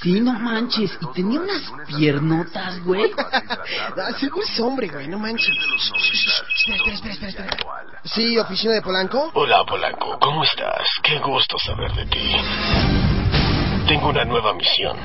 Sí, no manches. Y tenía unas piernotas, güey. Ah, seguro es hombre, güey, no manches. Espera, espera, espera, espera, espera. Sí, oficina de Polanco. Hola, Polanco. ¿Cómo estás? Qué gusto saber de ti. Tengo una nueva misión.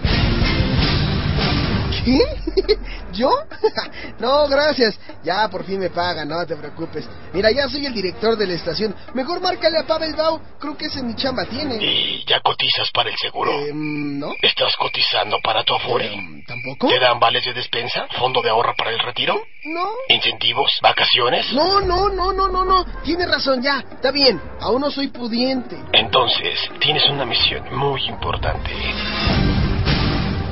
¿Yo? no, gracias. Ya por fin me pagan, no te preocupes. Mira, ya soy el director de la estación. Mejor márcale a Pavel Bau. Creo que ese ni chamba tiene. ¿Y ya cotizas para el seguro? Eh, ¿No? ¿Estás cotizando para tu afore? Eh, ¿Tampoco? ¿Te dan vales de despensa? ¿Fondo de ahorro para el retiro? No. ¿Incentivos? ¿Vacaciones? No, no, no, no, no, no. Tienes razón, ya. Está bien. Aún no soy pudiente. Entonces, tienes una misión muy importante.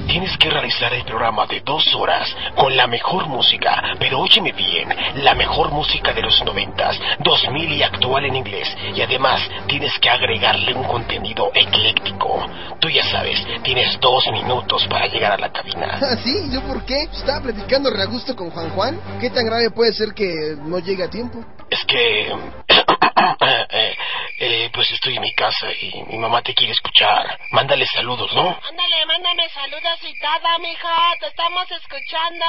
Tienes que realizar el programa de dos horas con la mejor música, pero óyeme bien, la mejor música de los noventas, 2000 y actual en inglés. Y además tienes que agregarle un contenido ecléctico. Tú ya sabes, tienes dos minutos para llegar a la cabina. ¿Ah, sí? ¿Yo por qué? Estaba platicando re a gusto con Juan Juan. ¿Qué tan grave puede ser que no llegue a tiempo? Es que... eh, pues estoy en mi casa y mi mamá te quiere escuchar. Mándale saludos, ¿no? Ándale, mándame saludos y todo, mija. Te estamos escuchando.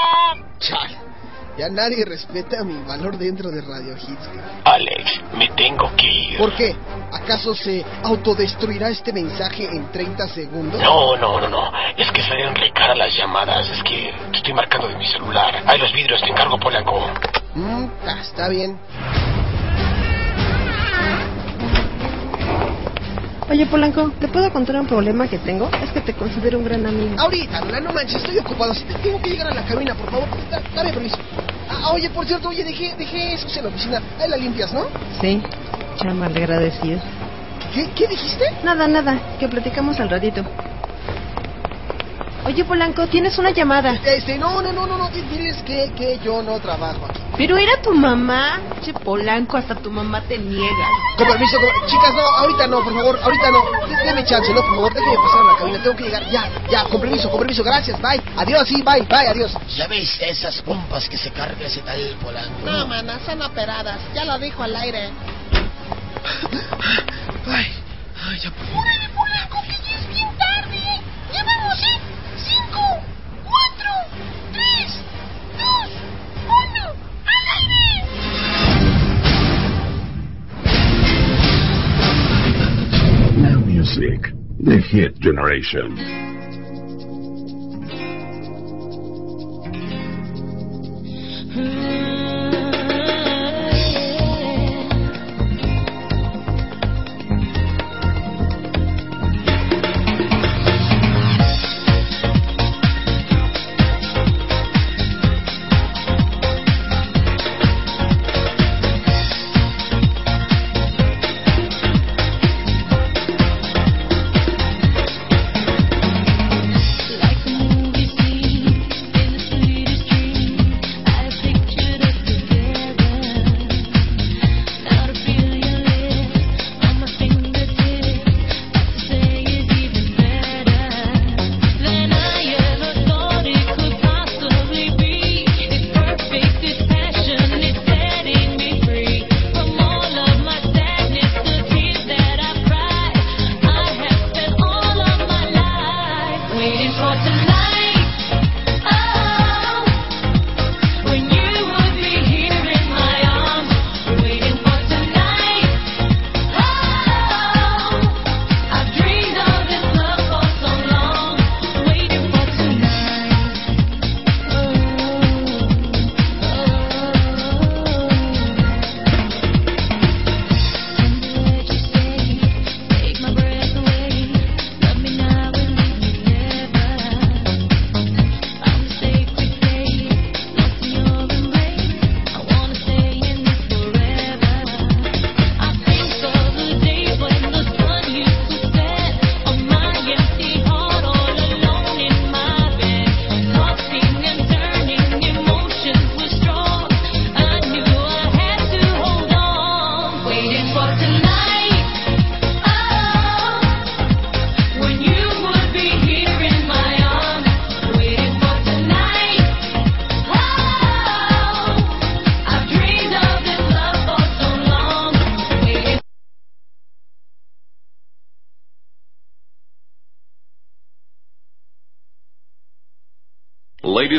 Chale. Ya nadie respeta mi valor dentro de Radio Hits. Alex, me tengo que ir. ¿Por qué? ¿Acaso se autodestruirá este mensaje en 30 segundos? No, no, no, no. Es que salen re cara las llamadas. Es que te estoy marcando de mi celular. Hay los vidrios, te encargo, Polanco. Mm, ah, está bien. Oye, Polanco, ¿te puedo contar un problema que tengo? Es que te considero un gran amigo. Ahorita, Lola, no manches, estoy ocupado. Si te- tengo que llegar a la cabina, por favor. Da- dame permiso. Ah, oye, por cierto, oye, dejé, dejé eso en la oficina. Ahí la limpias, ¿no? Sí, chama, le agradecido. ¿Qué, ¿Qué dijiste? Nada, nada, que platicamos al ratito. Oye, Polanco, tienes una llamada. Este, no, no, no, no, no, diles que, que yo no trabajo aquí. Pero era tu mamá. Che, Polanco, hasta tu mamá te niega. Con permiso, con- chicas, no, ahorita no, por favor, ahorita no. Deme chance, no, por favor, déjeme pasar a la cabina, tengo que llegar. Ya, ya, con permiso, con permiso, gracias, bye. Adiós, sí, bye, bye, adiós. ¿Ya viste esas pompas que se carga ese tal Polanco? No, mana, son operadas. Ya lo dijo al aire. Ay, ay, ya por favor. ¡Órale, Polanco, que ya es bien tarde! ¡Ya vamos, eh! the hit generation. Mm -hmm.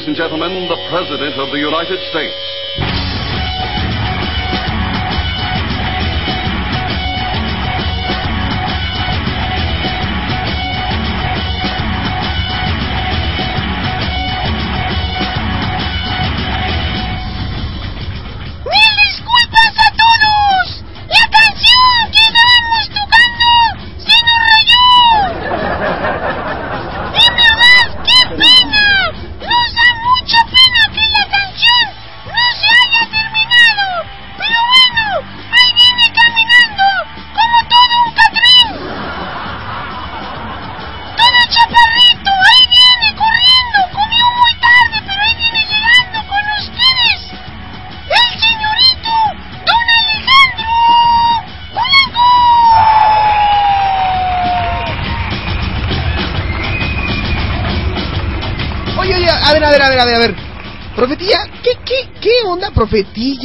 And gentlemen, the President of the United States.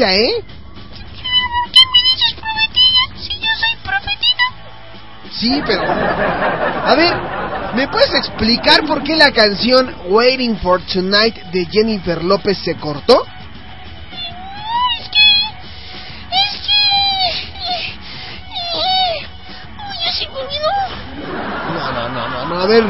Profetilla, eh? Si yo soy. Sí, pero... A ver, ¿me puedes explicar por qué la canción Waiting for Tonight de Jennifer López se cortó? Es que... Es que... No, no, no, no, no, a ver.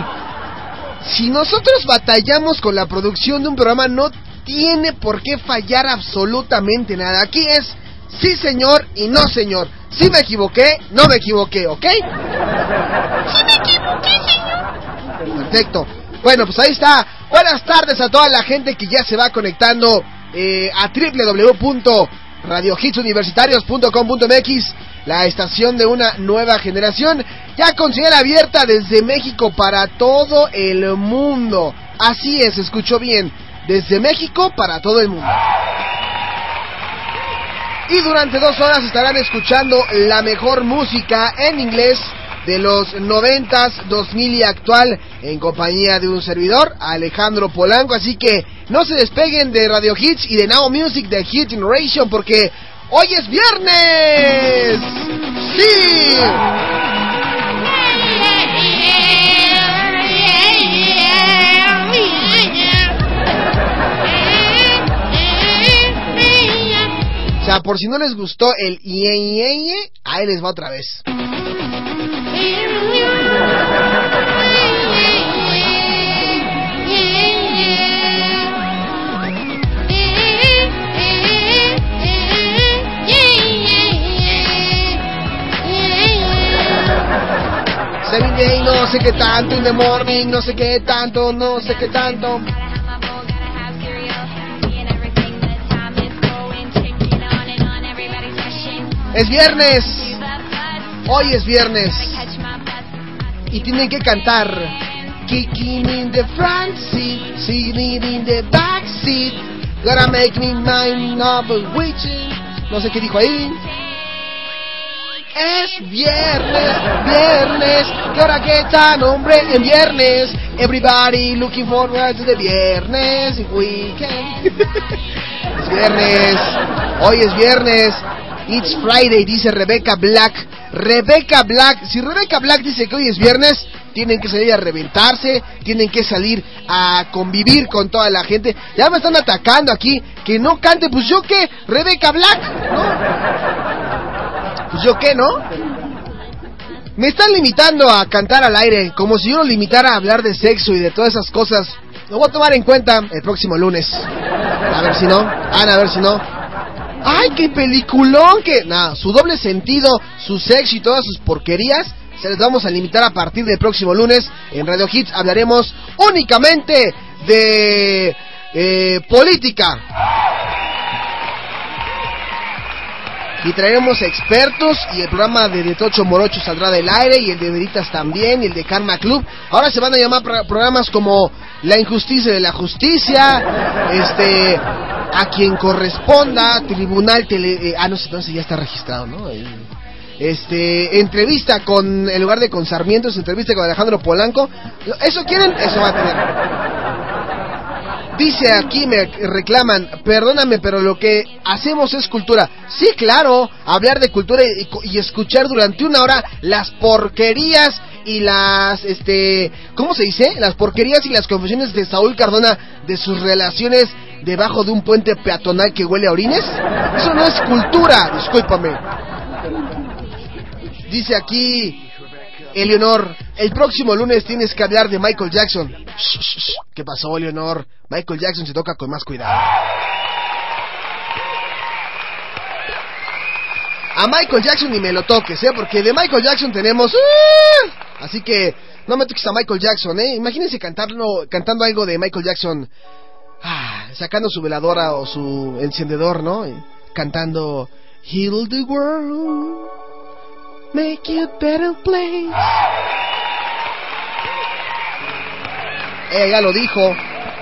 Si nosotros batallamos con la producción de un programa, no tiene por qué fallar absolutamente nada. Aquí es sí señor y no señor. Si me equivoqué, no me equivoqué, ¿ok? Si me equivoqué, señor. Perfecto. Bueno, pues ahí está. Buenas tardes a toda la gente que ya se va conectando eh, a www.radiohitsuniversitarios.com.mx, la estación de una nueva generación, ya con señal abierta desde México para todo el mundo. Así es, escuchó bien, desde México para todo el mundo. Y durante dos horas estarán escuchando la mejor música en inglés de los noventas, 2000 y actual en compañía de un servidor, Alejandro Polanco. Así que no se despeguen de Radio Hits y de Now Music de Hit Generation porque hoy es viernes. ¡Sí! Sea, por si no les gustó el ie, ie, ie, ahí les va otra vez. Seven Day, no sé qué tanto, in the morning, no sé qué tanto, no sé qué tanto. Es viernes. Hoy es viernes. Y tienen que cantar. Kicking in the front seat, sitting in the back seat. Gotta make me mind of a. No sé qué dijo ahí. Es viernes, viernes. ¿Qué hora que está, hombre? En viernes. Everybody looking forward to the viernes weekend. es viernes. Hoy es viernes. It's Friday, dice Rebecca Black. Rebecca Black, si Rebecca Black dice que hoy es viernes, tienen que salir a reventarse, tienen que salir a convivir con toda la gente. Ya me están atacando aquí, que no cante, pues yo qué, Rebecca Black, ¿no? Pues yo qué, ¿no? Me están limitando a cantar al aire, como si yo lo limitara a hablar de sexo y de todas esas cosas. Lo voy a tomar en cuenta el próximo lunes. A ver si no, a ver si no. ¡Ay, qué peliculón! Que nada, su doble sentido, su sexo y todas sus porquerías se les vamos a limitar a partir del próximo lunes. En Radio Hits hablaremos únicamente de eh, política. Y traeremos expertos y el programa de De Tocho Morocho saldrá del aire y el de Veritas también y el de Karma Club. Ahora se van a llamar pro- programas como La Injusticia de la Justicia, este, a quien corresponda, Tribunal Tele... eh, ah, no sé, entonces ya está registrado, ¿no? El- este, entrevista con, en lugar de con Sarmientos, entrevista con Alejandro Polanco. ¿Eso quieren? Eso va a tener. Dice aquí, me reclaman, perdóname, pero lo que hacemos es cultura. Sí, claro, hablar de cultura y, escuchar durante una hora las porquerías y las, este, ¿cómo se dice? Las porquerías y las confesiones de Saúl Cardona de sus relaciones debajo de un puente peatonal que huele a orines. Eso no es cultura, discúlpame. Dice aquí Eleonor, el próximo lunes tienes que hablar de Michael Jackson. ¿Qué pasó, Eleonor? Michael Jackson se toca con más cuidado. A Michael Jackson ni me lo toques, ¿eh? Porque de Michael Jackson tenemos... ¡ah! Así que no me toques a Michael Jackson, ¿eh? Imagínense cantarlo, cantando algo de Michael Jackson, ah, sacando su veladora o su encendedor, ¿no? Cantando Heal the World make it a better place. Eh, ya lo dijo,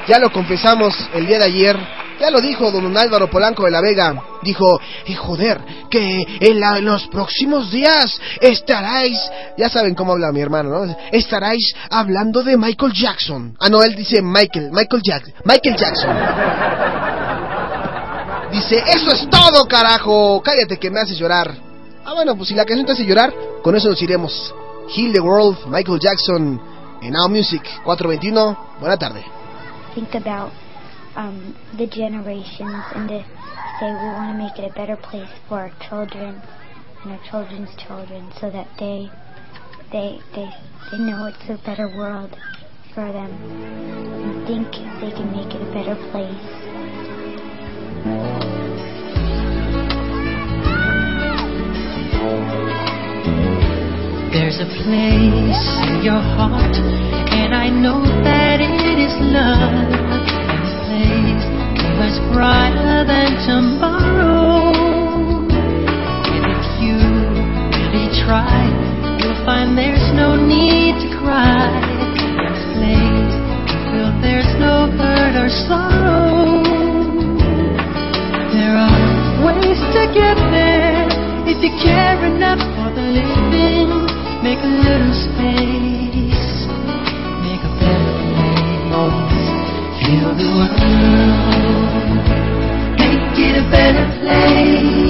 ya lo confesamos el día de ayer, ya lo dijo don Álvaro Polanco de la Vega. Dijo, eh, joder, que en, los próximos días estaráis, ya saben cómo habla mi hermano, ¿no? Estaráis hablando de Michael Jackson. Ah, no, él dice Michael, Michael Jackson, Michael Jackson. Dice, eso es todo, carajo. Cállate que me haces llorar. Ah, bueno, pues si la canción te hace llorar, con eso nos iremos. Heal the World, Michael Jackson, en Now Music, 421. Buena tarde. Think about um, the generations and to say we want to make it a better place for our children and our children's children so that they they they they know it's a better world for them and think they can make it a better place. There's a place in your heart, and I know that it is love. And a place much brighter than tomorrow. And if you really try, you'll find there's no need to cry. A place feel there's no hurt or sorrow. There are ways to get there care enough for the living, make a little space, make a better place. Feel the world, make it a better place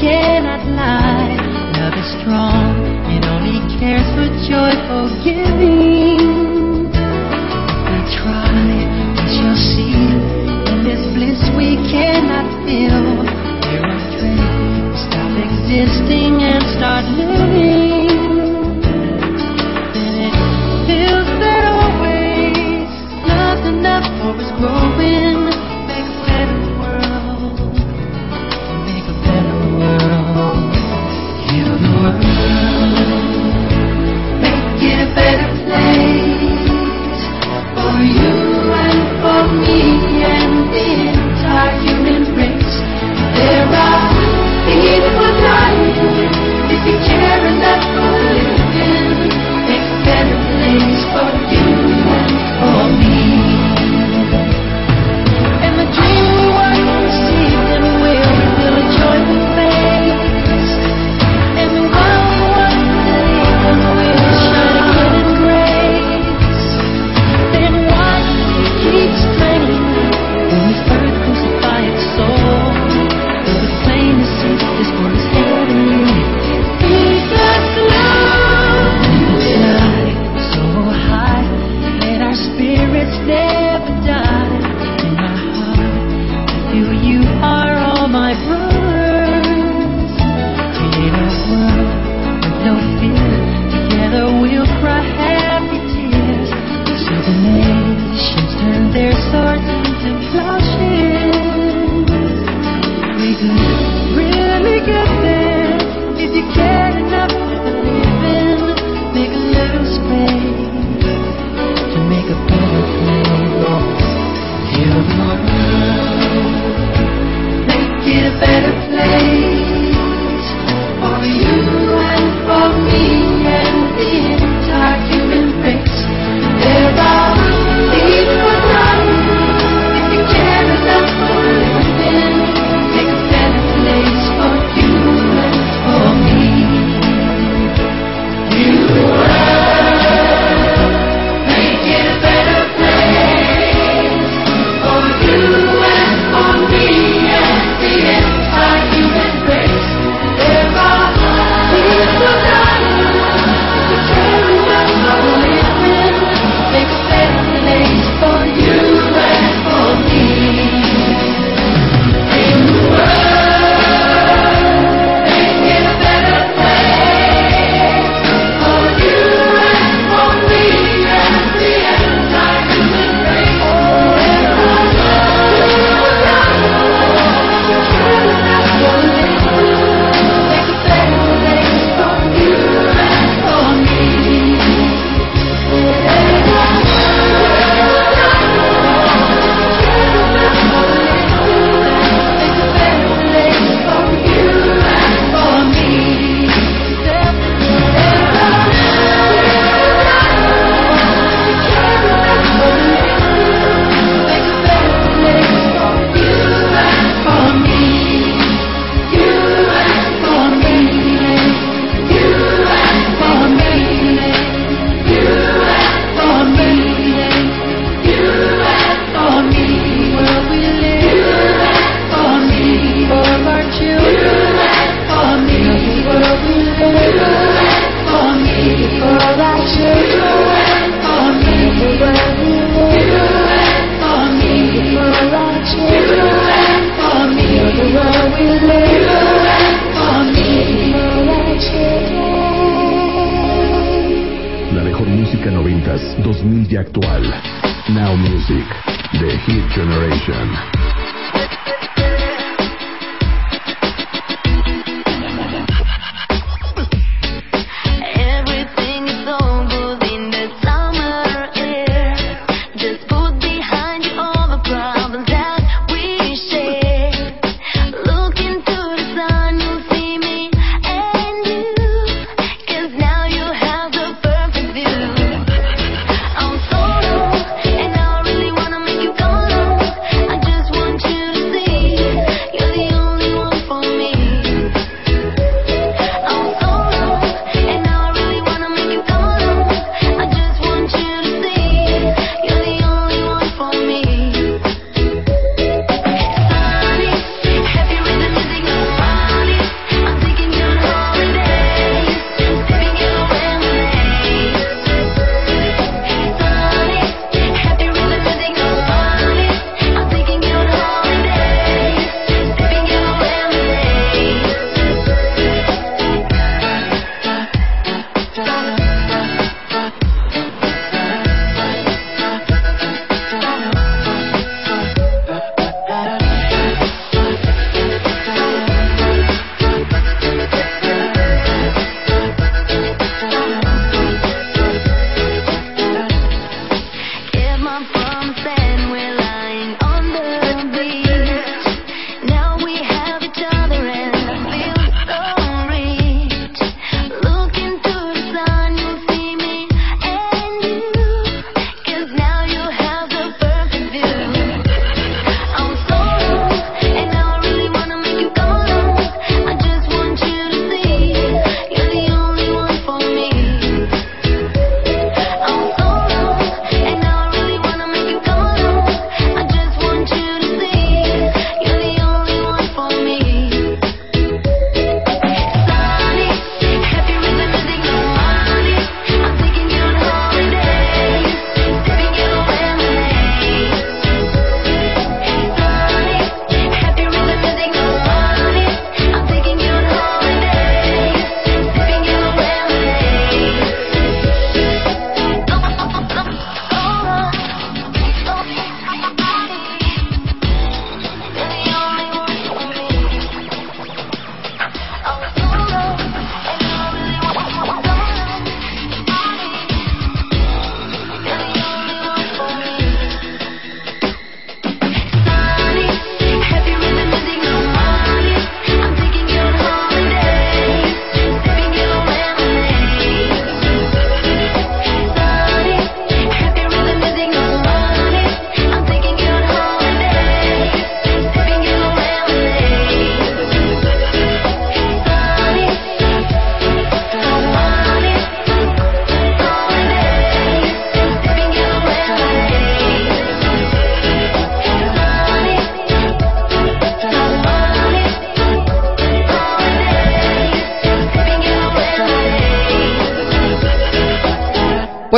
cannot lie. Love is strong, it only cares for joyful giving. We try, we shall see. In this bliss we cannot feel. There are dreams, stop existing and start living. Then it feels that always love's enough for us growing.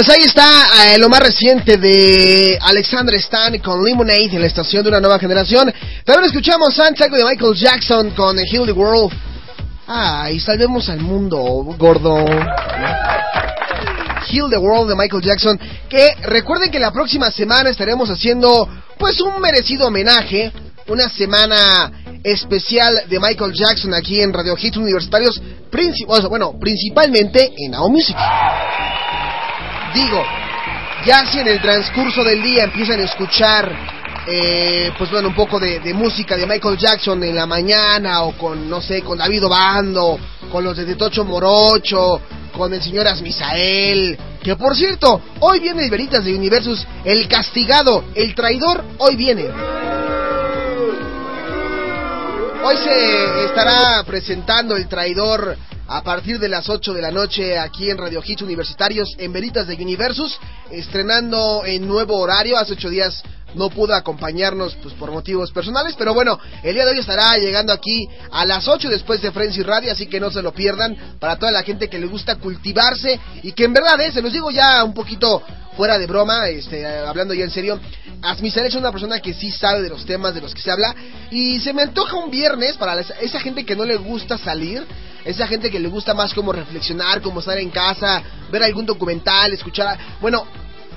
Pues ahí está eh, lo más reciente de Alexander Stan con Lemonade en la estación de una nueva generación. También escuchamos Santiago de Michael Jackson con Heal the World. Ay, salvemos al mundo, gordo. Heal the World de Michael Jackson. Que recuerden que la próxima semana estaremos haciendo pues un merecido homenaje. Una semana especial de Michael Jackson aquí en Radio Hits Universitarios. bueno, principalmente en Now Music. Digo, ya si en el transcurso del día empiezan a escuchar, eh, pues bueno, un poco de, música de Michael Jackson en la mañana, o con, no sé, con David Obando, con los de Tocho Morocho, con el señor Asmisael, que por cierto, hoy viene el Veritas de Universus, el castigado, el traidor, hoy viene. Hoy se estará presentando el traidor a partir de las 8 de la noche aquí en Radio Hits Universitarios en Veritas de Universus, estrenando en nuevo horario. Hace ocho días no pudo acompañarnos pues por motivos personales, pero bueno, el día de hoy estará llegando aquí a las 8 después de Frenzy Radio, así que no se lo pierdan para toda la gente que le gusta cultivarse y que en verdad, eh, se los digo ya un poquito fuera de broma, este, hablando ya en serio, Asmisar es una persona que sí sabe de los temas de los que se habla y se me antoja un viernes para esa gente que no le gusta salir esa gente que le gusta más como reflexionar, como estar en casa, ver algún documental, escuchar... Bueno,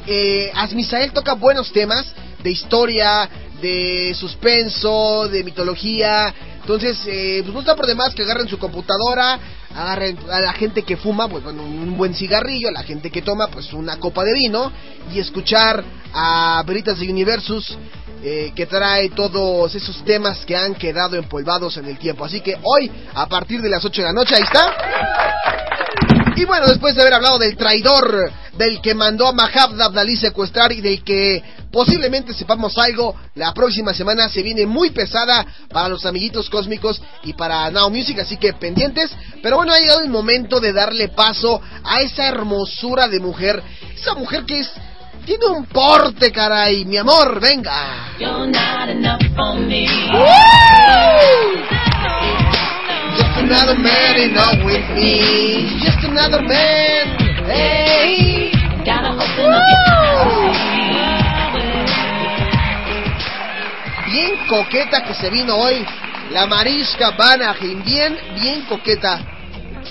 eh, Asmisael toca buenos temas de historia, de suspenso, de mitología. Entonces, eh, pues no está por demás que agarren su computadora, agarren a la gente que fuma, pues bueno, un buen cigarrillo, a la gente que toma, pues una copa de vino, y escuchar a Veritas de Universus, eh, que trae todos esos temas que han quedado empolvados en el tiempo. Así que hoy, a partir de las 8 de la noche, ahí está. Y bueno, después de haber hablado del traidor, del que mandó a Mahab Abdalí secuestrar y del que posiblemente sepamos algo, la próxima semana se viene muy pesada para los amiguitos cósmicos y para Now Music, así que pendientes. Pero bueno, ha llegado el momento de darle paso a esa hermosura de mujer, esa mujer que es tiene un porte, caray, mi amor, venga. Just another man in love with me. Just another man. Hey. Gotta open up your Bien coqueta que se vino hoy. La Mariska Vanaheim. Bien, bien coqueta.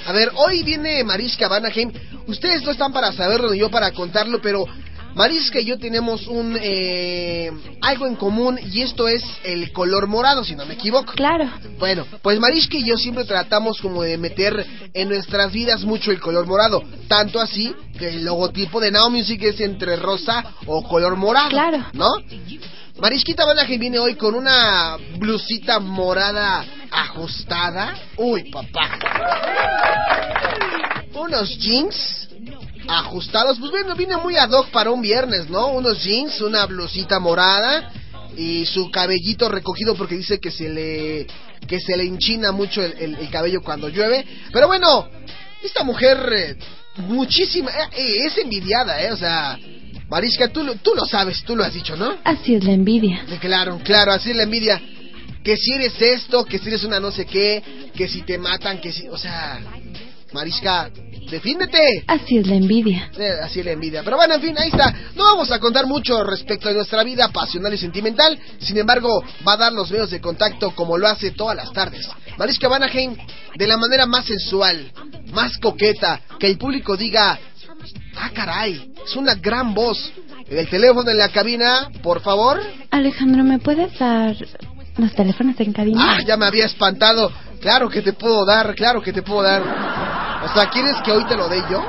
A ver, hoy viene Mariska Vanaheim. Ustedes no están para saberlo ni yo para contarlo, pero Mariska y yo tenemos un eh, algo en común y esto es el color morado, si no me equivoco. Claro. Bueno, pues Mariska y yo siempre tratamos como de meter en nuestras vidas mucho el color morado, tanto así que el logotipo de Now Music es entre rosa o color morado. Claro. ¿No? Marisquita Balaje viene hoy con una blusita morada ajustada. Uy, papá. Unos jeans ajustados. Pues bueno, viene muy ad hoc para un viernes, ¿no? Unos jeans, una blusita morada y su cabellito recogido porque dice que se le que se le hinchina mucho el, el, cabello cuando llueve. Pero bueno, esta mujer eh, muchísima eh, es envidiada, ¿eh? O sea, Marisca, tú, tú lo sabes, tú lo has dicho, ¿no? Así es la envidia. Claro, claro, así es la envidia. Que si eres esto, que si eres una no sé qué, que si te matan, que si... O sea, Marisca, defiéndete. Así es la envidia. Eh, así es la envidia. Pero bueno, en fin, ahí está. No vamos a contar mucho respecto de nuestra vida pasional y sentimental. Sin embargo, va a dar los medios de contacto como lo hace todas las tardes. Mariska Vanaheim, de la manera más sensual, más coqueta, que el público diga, ah, caray, es una gran voz. El teléfono en la cabina, por favor. Alejandro, ¿me puedes dar los teléfonos en cabina? Ah, ya me había espantado. Claro que te puedo dar, claro que te puedo dar. O sea, ¿quieres que hoy te lo dé yo?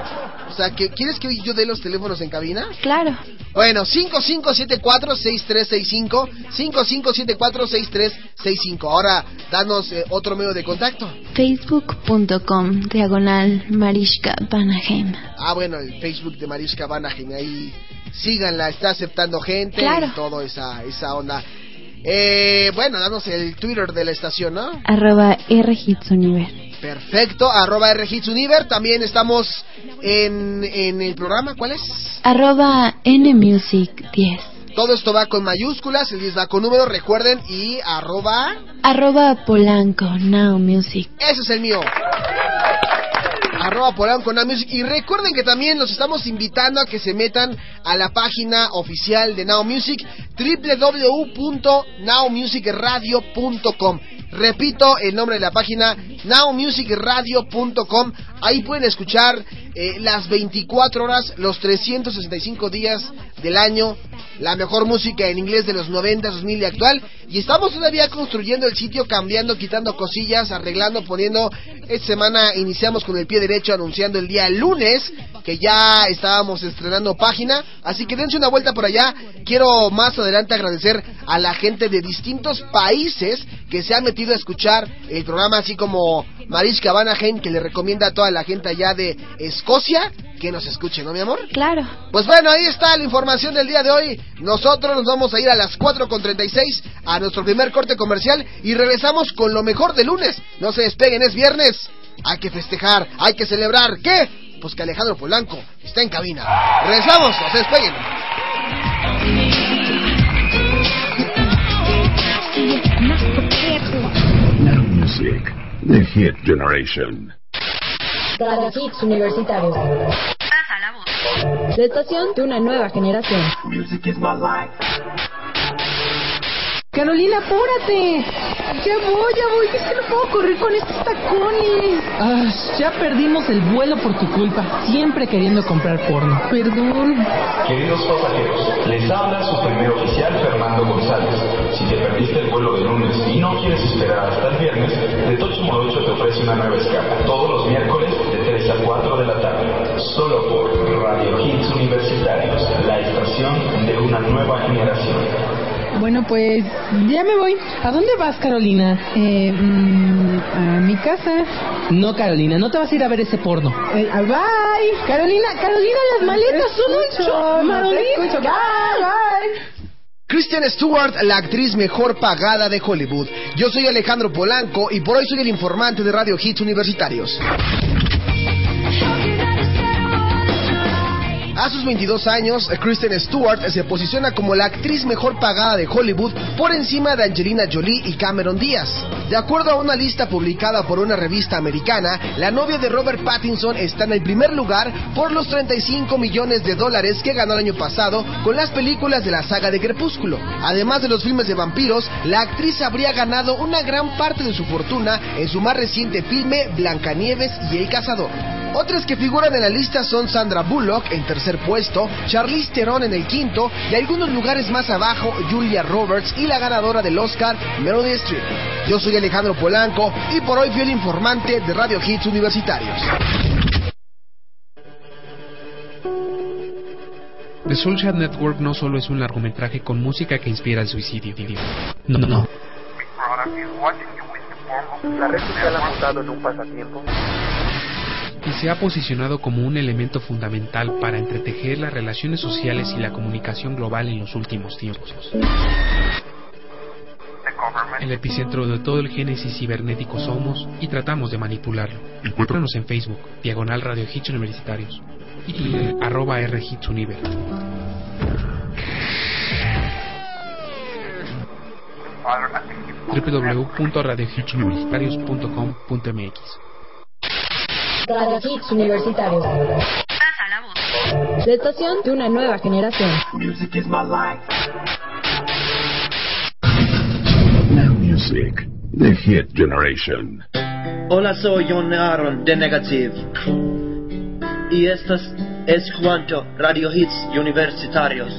O sea, ¿quieres que hoy yo dé los teléfonos en cabina? Claro. Bueno, 5574-6365, 5574-6365. Ahora, danos eh, otro medio de contacto. Facebook.com, diagonal Mariska Vanaheim. Ah, bueno, el Facebook de Mariska Vanaheim. Ahí síganla, está aceptando gente claro. y toda esa, esa onda. Eh, bueno, danos el Twitter de la estación, ¿no? Arroba RHitsUniver. Perfecto, arroba RHitsUniver. También estamos en, en el programa, ¿cuál es? Arroba NMusic10. Todo esto va con mayúsculas, el 10 va con número, recuerden, y arroba... Arroba Polanco Now Music. Ese es el mío arroba Polanco Music. Y recuerden que también los estamos invitando a que se metan a la página oficial de Now Music, www.nowmusicradio.com. Repito el nombre de la página, nowmusicradio.com. Ahí pueden escuchar eh, las 24 horas, los 365 días del año, la mejor música en inglés de los 90, 2000 y actual. Y estamos todavía construyendo el sitio, cambiando, quitando cosillas, arreglando, poniendo. Esta semana iniciamos con el pie derecho anunciando el día lunes que ya estábamos estrenando página. Así que dense una vuelta por allá. Quiero más adelante agradecer a la gente de distintos países que se han metido a escuchar el programa, así como Mariska Vanaheim, que le recomienda a toda la gente allá de Escocia que nos escuche, ¿no, mi amor? Claro. Pues bueno, ahí está la información del día de hoy. Nosotros nos vamos a ir a las 4.36 a nuestro primer corte comercial y regresamos con lo mejor de lunes. No se despeguen, es viernes. Hay que festejar, hay que celebrar. ¿Qué? Pues que Alejandro Polanco está en cabina. Regresamos, no se despeguen. Now Music, The Hit Generation. Radio Hits Universitarios. Pasa la voz. La estación de una nueva generación. Music is my life. Carolina, apúrate. Ya voy, ya voy. Es que no puedo correr con estos tacones. Ah, ya perdimos el vuelo por tu culpa. Siempre queriendo comprar porno. Perdón. Queridos pasajeros, les habla su primer oficial Fernando González. Si te perdiste el vuelo de lunes y no quieres esperar hasta el viernes, de Tocho Morocho te ofrece una nueva escala. Todos los miércoles de 3 a 4 de la tarde. Solo por Radio Hits Universitarios, la estación de una nueva generación. Bueno, pues ya me voy. ¿A dónde vas, Carolina? Eh, mm, a mi casa. No, Carolina, no te vas a ir a ver ese porno. Eh, ah, bye. Carolina, Carolina, las maletas son un show. no te escucho. Bye, bye. Kristen Stewart, la actriz mejor pagada de Hollywood. Yo soy Alejandro Polanco y por hoy soy el informante de Radio Hits Universitarios. A sus 22 años, Kristen Stewart se posiciona como la actriz mejor pagada de Hollywood por encima de Angelina Jolie y Cameron Díaz. De acuerdo a una lista publicada por una revista americana, la novia de Robert Pattinson está en el primer lugar por los 35 millones de dólares que ganó el año pasado con las películas de la saga de Crepúsculo. Además de los filmes de vampiros, la actriz habría ganado una gran parte de su fortuna en su más reciente filme Blancanieves y el Cazador. Otras que figuran en la lista son Sandra Bullock en tercer puesto, Charlize Theron en el quinto y algunos lugares más abajo Julia Roberts y la ganadora del Oscar Meryl Streep. Yo soy Alejandro Polanco y por hoy fui el informante de Radio Hits Universitarios. The Soulshad Network no solo es un largometraje con música que inspira el suicidio. No, no, no. La red social ha montado en un pasatiempo y se ha posicionado como un elemento fundamental para entretejer las relaciones sociales y la comunicación global en los últimos tiempos. El epicentro de todo el génesis cibernético somos y tratamos de manipularlo. Encuéntranos en Facebook, Diagonal Radio Hits Universitarios y arroba R Hits Univer. www.radiohitsuniversitarios.com.mx Radio Hits Universitarios. Pasa la voz. La estación de una nueva generación. Music is my life. Now music, the hit generation. Hola, soy John Aaron de Negative. Y esto es, es cuanto Radio Hits Universitarios.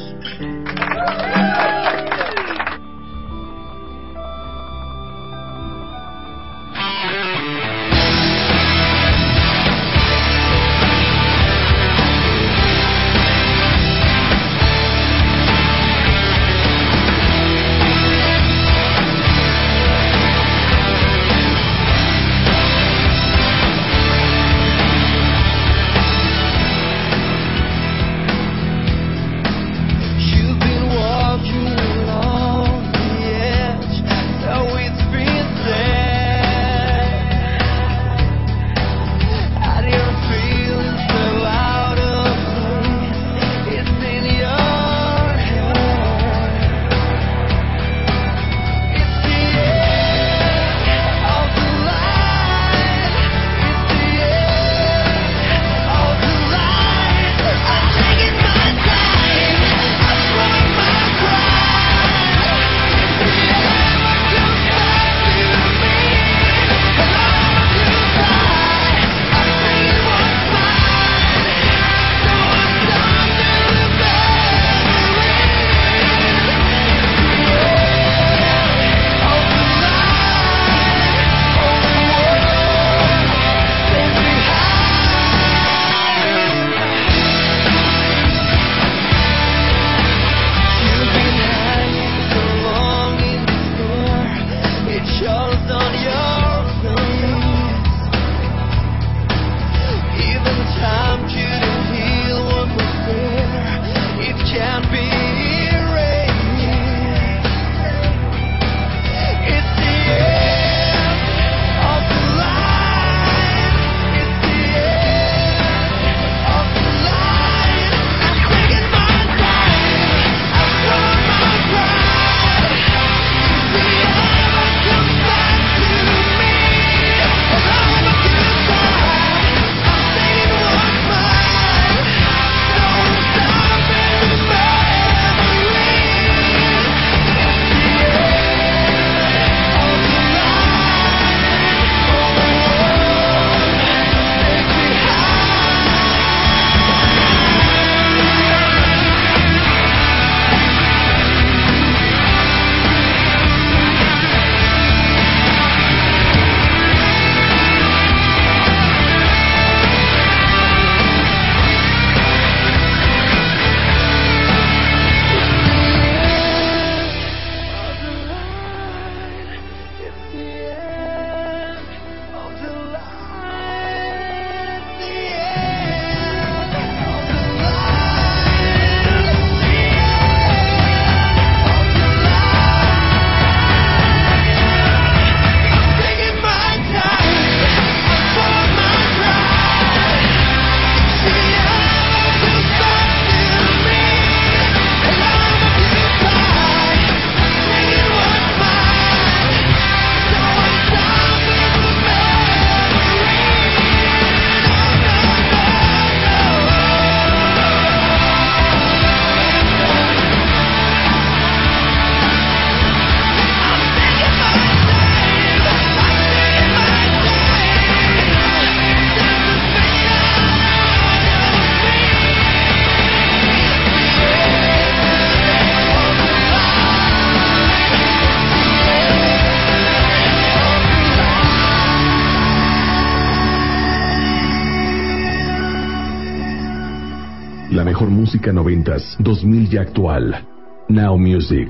Noventas, 2000 y actual. Now Music,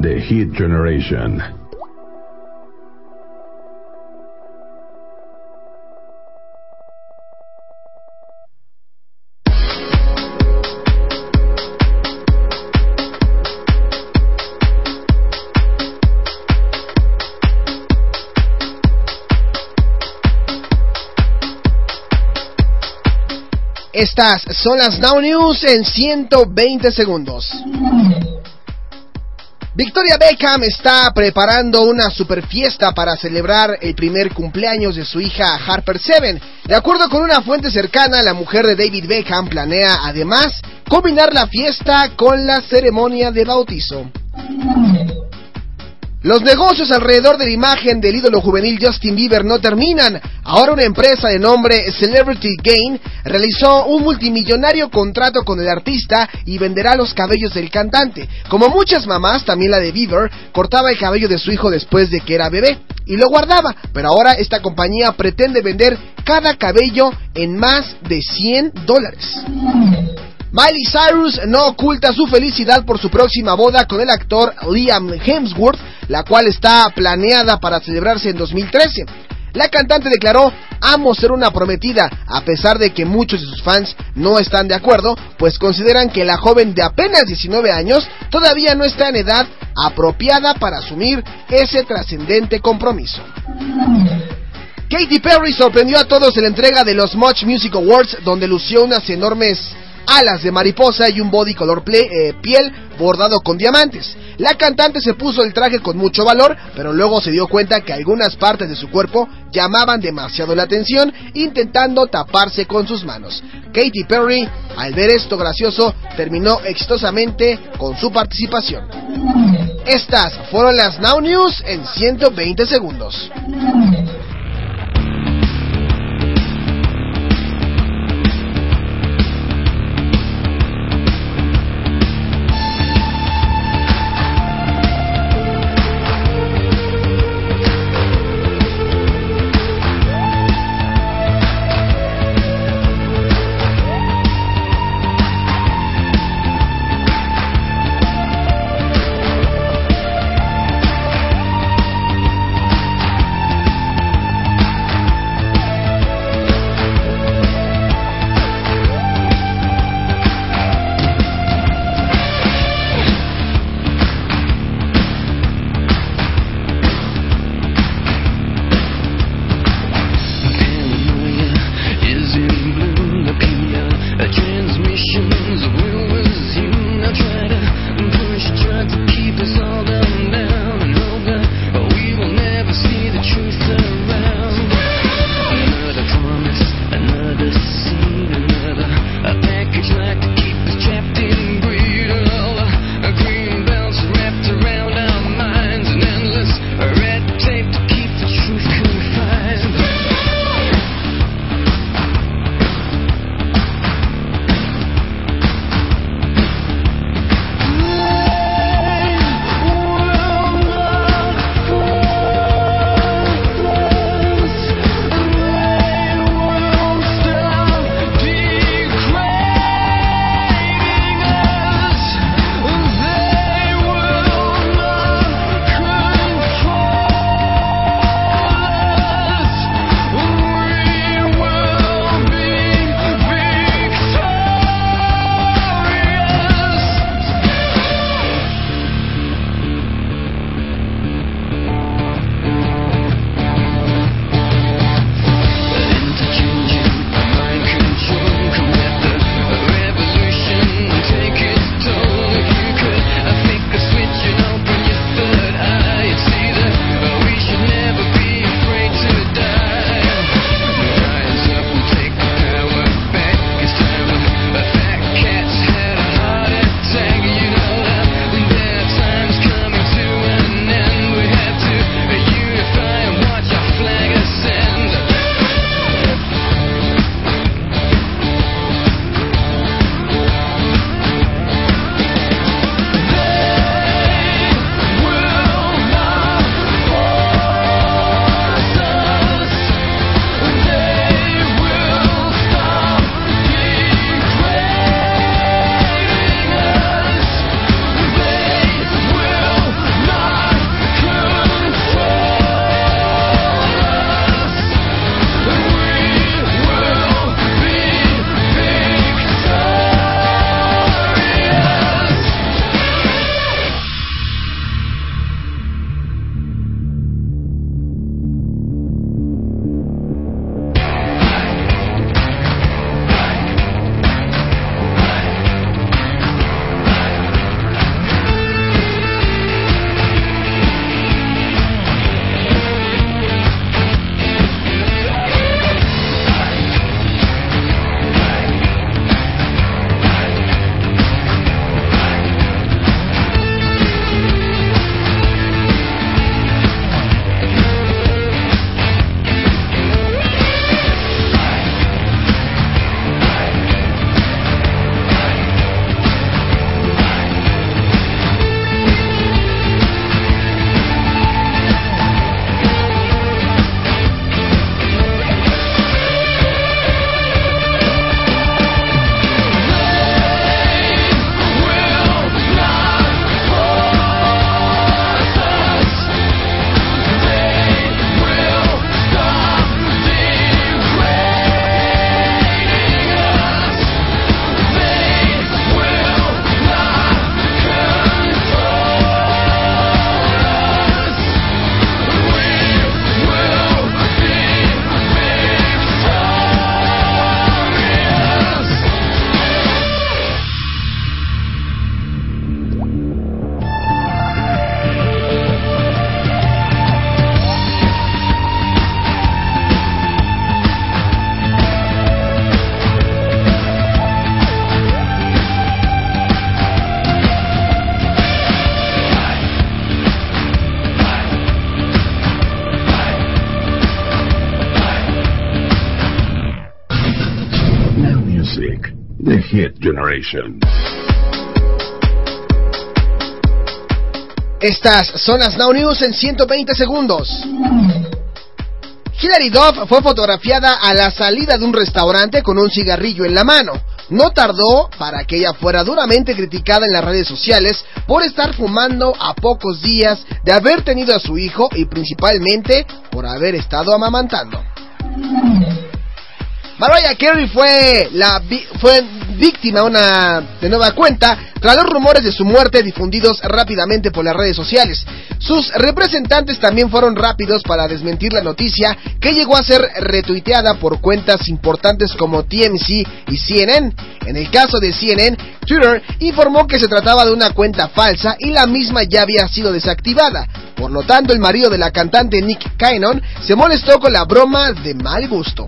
The Hit Generation. Estas son las Now News en 120 segundos. Victoria Beckham está preparando una super fiesta para celebrar el primer cumpleaños de su hija Harper Seven. De acuerdo con una fuente cercana, la mujer de David Beckham planea además combinar la fiesta con la ceremonia de bautizo. Los negocios alrededor de la imagen del ídolo juvenil Justin Bieber no terminan. Ahora una empresa de nombre Celebrity Gain realizó un multimillonario contrato con el artista y venderá los cabellos del cantante. Como muchas mamás, también la de Bieber, cortaba el cabello de su hijo después de que era bebé y lo guardaba. Pero ahora esta compañía pretende vender cada cabello en más de 100 dólares. Miley Cyrus no oculta su felicidad por su próxima boda con el actor Liam Hemsworth, la cual está planeada para celebrarse en 2013. La cantante declaró, amo ser una prometida, a pesar de que muchos de sus fans no están de acuerdo, pues consideran que la joven de apenas 19 años todavía no está en edad apropiada para asumir ese trascendente compromiso. Katy Perry sorprendió a todos en la entrega de los Much Music Awards, donde lució unas enormes alas de mariposa y un body color eh, piel bordado con diamantes. La cantante se puso el traje con mucho valor, pero luego se dio cuenta que algunas partes de su cuerpo llamaban demasiado la atención, intentando taparse con sus manos. Katy Perry, al ver esto gracioso, terminó exitosamente con su participación. Estas fueron las Now News en 120 segundos. Estas son las Now News en 120 segundos. Hilary Duff fue fotografiada a la salida de un restaurante con un cigarrillo en la mano. No tardó para que ella fuera duramente criticada en las redes sociales por estar fumando a pocos días de haber tenido a su hijo y principalmente por haber estado amamantando. Mariah Carey fue, la, fue víctima una, de nueva cuenta tras los rumores de su muerte difundidos rápidamente por las redes sociales. Sus representantes también fueron rápidos para desmentir la noticia que llegó a ser retuiteada por cuentas importantes como TMC y CNN. En el caso de CNN, Twitter informó que se trataba de una cuenta falsa y la misma ya había sido desactivada. Por lo tanto, el marido de la cantante Nick Cannon se molestó con la broma de mal gusto.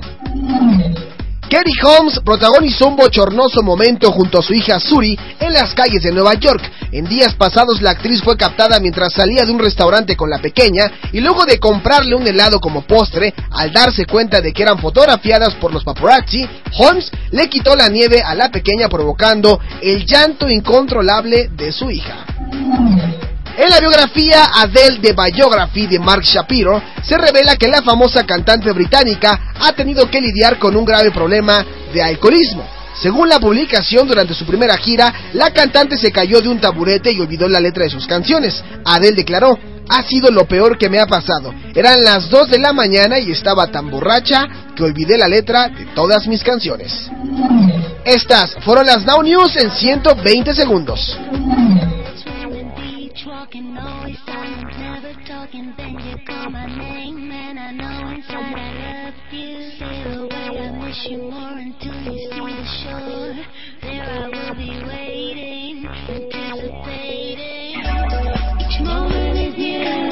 Kerry Holmes protagonizó un bochornoso momento junto a su hija Suri en las calles de Nueva York. En días pasados la actriz fue captada mientras salía de un restaurante con la pequeña y luego de comprarle un helado como postre, al darse cuenta de que eran fotografiadas por los paparazzi, Holmes le quitó la nieve a la pequeña provocando el llanto incontrolable de su hija. En la biografía Adele de Biography de Mark Shapiro, se revela que la famosa cantante británica ha tenido que lidiar con un grave problema de alcoholismo. Según la publicación, durante su primera gira, la cantante se cayó de un taburete y olvidó la letra de sus canciones. Adele declaró, ha sido lo peor que me ha pasado. Eran las 2 de la mañana y estaba tan borracha que olvidé la letra de todas mis canciones. Estas fueron las Now News en 120 segundos. Walking, always silent, never talking. Then you call my name, and I know inside I love you. Say away, I miss you more until you see the shore. There I will be waiting, anticipating. Each moment is new.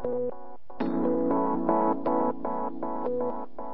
Thank you.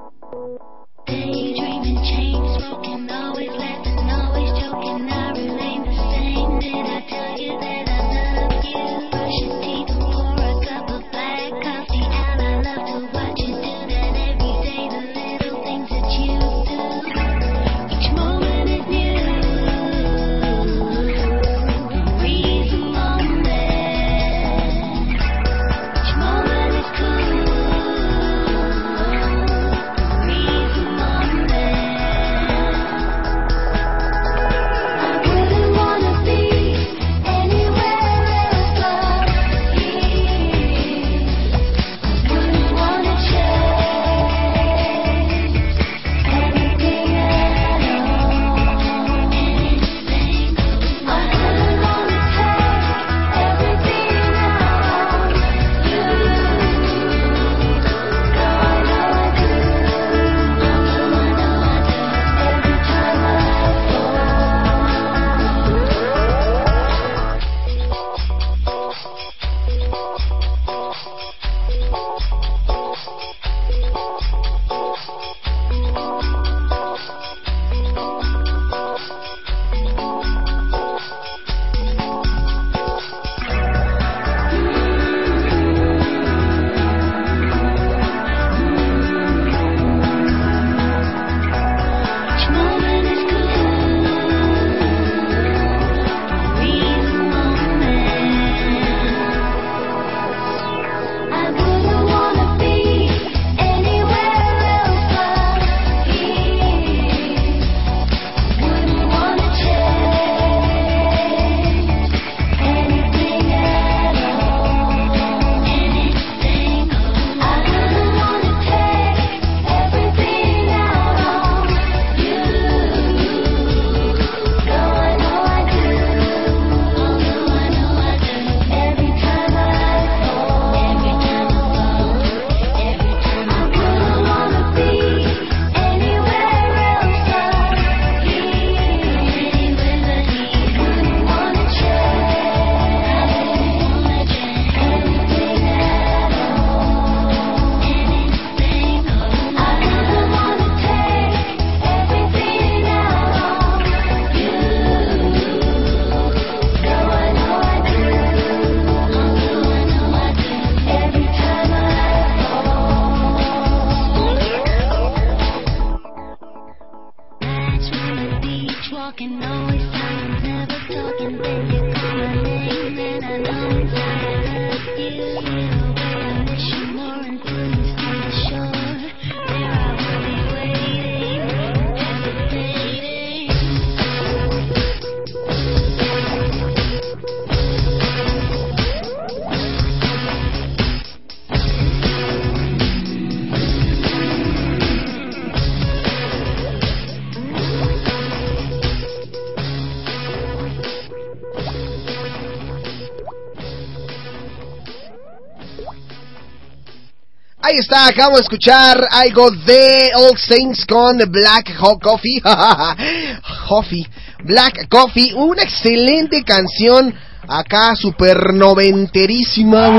Ahí está, acabo de escuchar algo de Old Saints con Black Coffee. Coffee. Black Coffee, una excelente canción acá super noventerísima,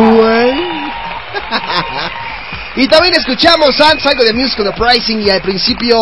y también escuchamos antes algo de Music the Pricing y al principio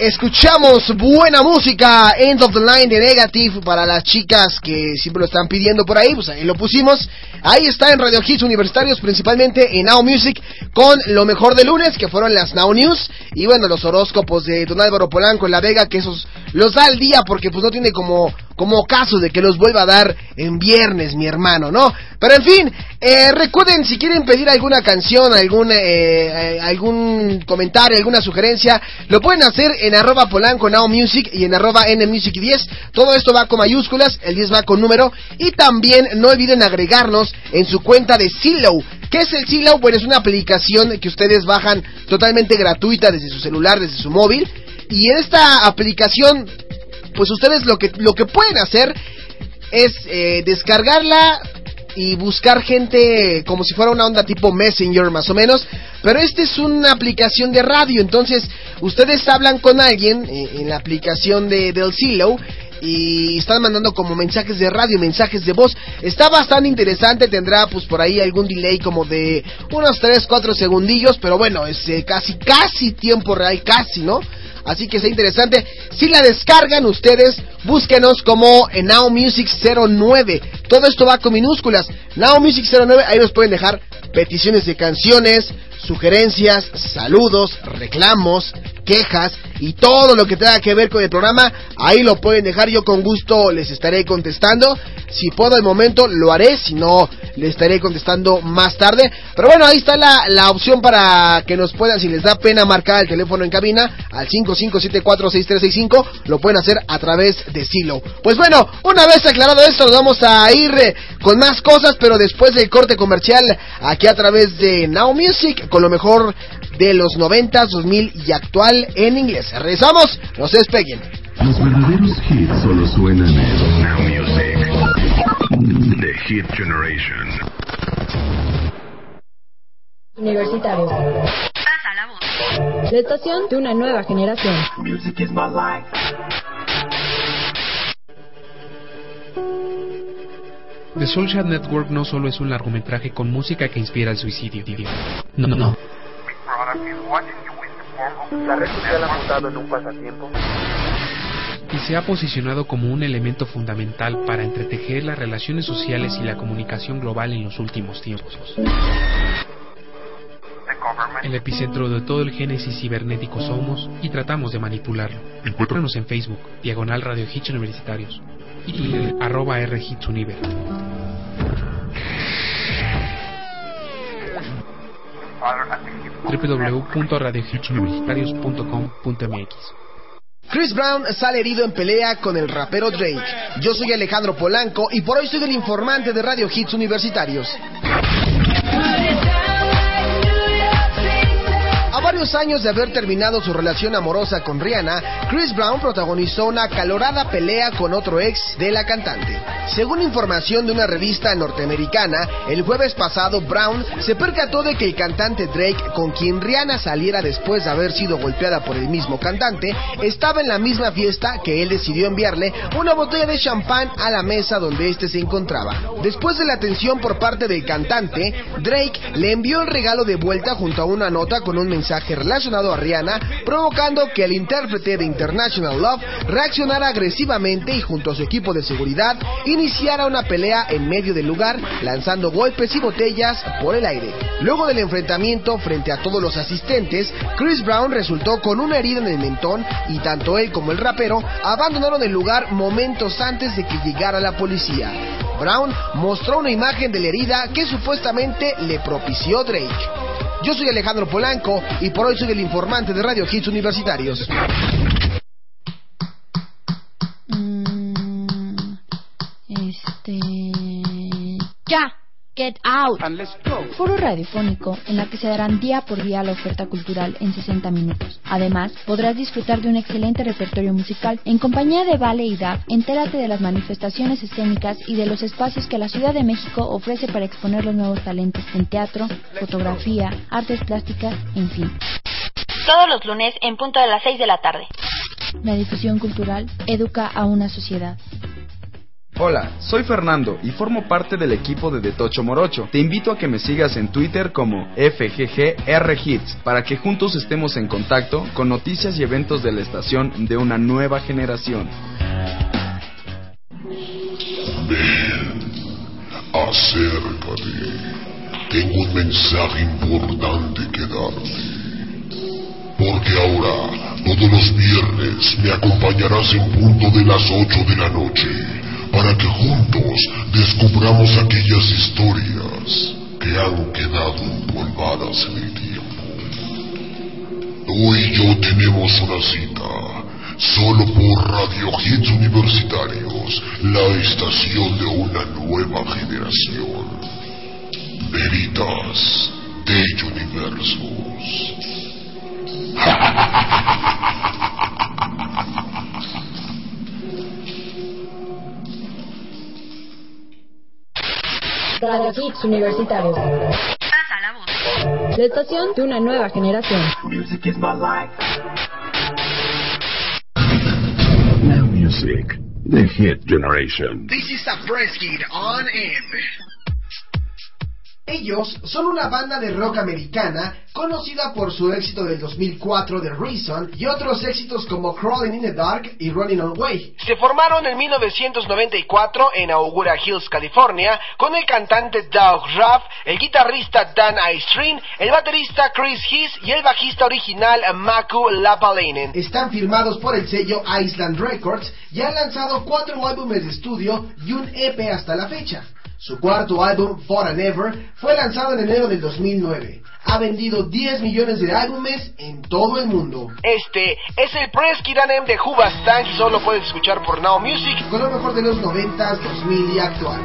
escuchamos buena música, End of the Line de Negative para las chicas que siempre lo están pidiendo por ahí, pues ahí lo pusimos. Ahí está en Radio Hits Universitarios, principalmente en Now Music, con lo mejor de lunes, que fueron las Now News, y bueno, los horóscopos de Don Álvaro Polanco en La Vega, que esos los da al día porque pues no tiene como, como caso de que los vuelva a dar en viernes, mi hermano, ¿no? Pero en fin, eh, recuerden si quieren pedir alguna canción, algún, eh, eh, algún comentario, alguna sugerencia, lo pueden hacer en arroba Polanco Now Music y en arroba NMusic 10. Todo esto va con mayúsculas, el 10 va con número, y también no olviden agregarnos en su cuenta de Zillow. ¿Qué es el Zillow? Bueno, es una aplicación que ustedes bajan totalmente gratuita desde su celular, desde su móvil. Y en esta aplicación, pues ustedes lo que, lo que pueden hacer es eh, descargarla y buscar gente como si fuera una onda tipo Messenger más o menos. Pero esta es una aplicación de radio, entonces ustedes hablan con alguien eh, en la aplicación de, del Zillow y están mandando como mensajes de radio, mensajes de voz. Está bastante interesante, tendrá pues por ahí algún delay como de unos 3, 4 segundillos, pero bueno, es eh, casi, casi tiempo real, casi, ¿no? Así que está interesante. Si la descargan ustedes, búsquenos como en Now Music 09. Todo esto va con minúsculas. Now Music 09, ahí nos pueden dejar peticiones de canciones, sugerencias, saludos, reclamos, quejas y todo lo que tenga que ver con el programa, ahí lo pueden dejar, yo con gusto les estaré contestando. Si puedo al momento lo haré, si no les estaré contestando más tarde. Pero bueno, ahí está la, la opción para que nos puedan, si les da pena marcar el teléfono en cabina al 55746365, lo pueden hacer a través de Silo. Pues bueno, una vez aclarado esto, nos vamos a ir con más cosas, pero después del corte comercial aquí a través de Now Music con lo mejor de los 90, 2000 y actual en inglés. Regresamos, no se despeguen. Los verdaderos hits solo suenan en Now Music. The Hit Generation. Universitario. Pasa la voz. La estación de una nueva generación. Music is my life. The Soulshad Network no solo es un largometraje con música que inspira el suicidio. No, no, no. La red social ha mutado en un pasatiempo. Y se ha posicionado como un elemento fundamental para entretejer las relaciones sociales y la comunicación global en los últimos tiempos. El epicentro de todo el génesis cibernético somos y tratamos de manipularlo. Encuéntranos en Facebook, Diagonal Radio Hits Universitarios y Twitter, arroba R Hits Univer. www.radiohitsuniversitarios.com.mx Chris Brown sale herido en pelea con el rapero Drake. Yo soy Alejandro Polanco y por hoy soy el informante de Radio Hits Universitarios. Varios años de haber terminado su relación amorosa con Rihanna, Chris Brown protagonizó una calorada pelea con otro ex de la cantante. Según información de una revista norteamericana, el jueves pasado Brown se percató de que el cantante Drake, con quien Rihanna saliera después de haber sido golpeada por el mismo cantante, estaba en la misma fiesta que él decidió enviarle una botella de champán a la mesa donde éste se encontraba. Después de la atención por parte del cantante, Drake le envió el regalo de vuelta junto a una nota con un mensaje relacionado a Rihanna, provocando que el intérprete de International Love reaccionara agresivamente y junto a su equipo de seguridad iniciara una pelea en medio del lugar, lanzando golpes y botellas por el aire. Luego del enfrentamiento frente a todos los asistentes, Chris Brown resultó con una herida en el mentón y tanto él como el rapero abandonaron el lugar momentos antes de que llegara la policía. Brown mostró una imagen de la herida que supuestamente le propició Drake. Yo soy Alejandro Polanco y por hoy soy el informante de Radio Hits Universitarios. Mm, este. Ya, Get Out. Foro radiofónico en la que se darán día por día la oferta cultural en 60 minutos. Además, podrás disfrutar de un excelente repertorio musical en compañía de Vale y DAP. Entérate de las manifestaciones escénicas y de los espacios que la Ciudad de México ofrece para exponer los nuevos talentos en teatro, fotografía, artes plásticas, en fin. Todos los lunes en punto de las 6 de la tarde. La difusión cultural educa a una sociedad. Hola, soy Fernando y formo parte del equipo de Detocho Morocho. Te invito a que me sigas en Twitter como FGGRHits para que juntos estemos en contacto con noticias y eventos de la estación de una nueva generación. Ven, acércate. Tengo un mensaje importante que darte. Porque ahora, todos los viernes, me acompañarás en punto de las 8 de la noche para que juntos descubramos aquellas historias que han quedado empolvadas en el tiempo. Tú y yo tenemos una cita, solo por Radio Hits Universitarios, la estación de una nueva generación. Veritas de Universos. Radio Hits Universitarios. Pasa la voz. La estación de una nueva generación. Music is my life. Now music, the hit generation. This is a press kid on in. Ellos son una banda de rock americana conocida por su éxito del 2004 The Reason y otros éxitos como Crawling in the Dark y Running Away. Se formaron en 1994 en Augura Hills, California, con el cantante Doug Ruff, el guitarrista Dan Aistrin, el baterista Chris Heath y el bajista original Maku Lapalainen. Están firmados por el sello Island Records y han lanzado cuatro álbumes de estudio y un EP hasta la fecha. Su cuarto álbum, Forever, fue lanzado en enero del 2009. Ha vendido 10 millones de álbumes en todo el mundo. Este es el Press Kiranem de Hubastang y solo puedes escuchar por Now Music. Con lo mejor de los 90s, 2000 y actual.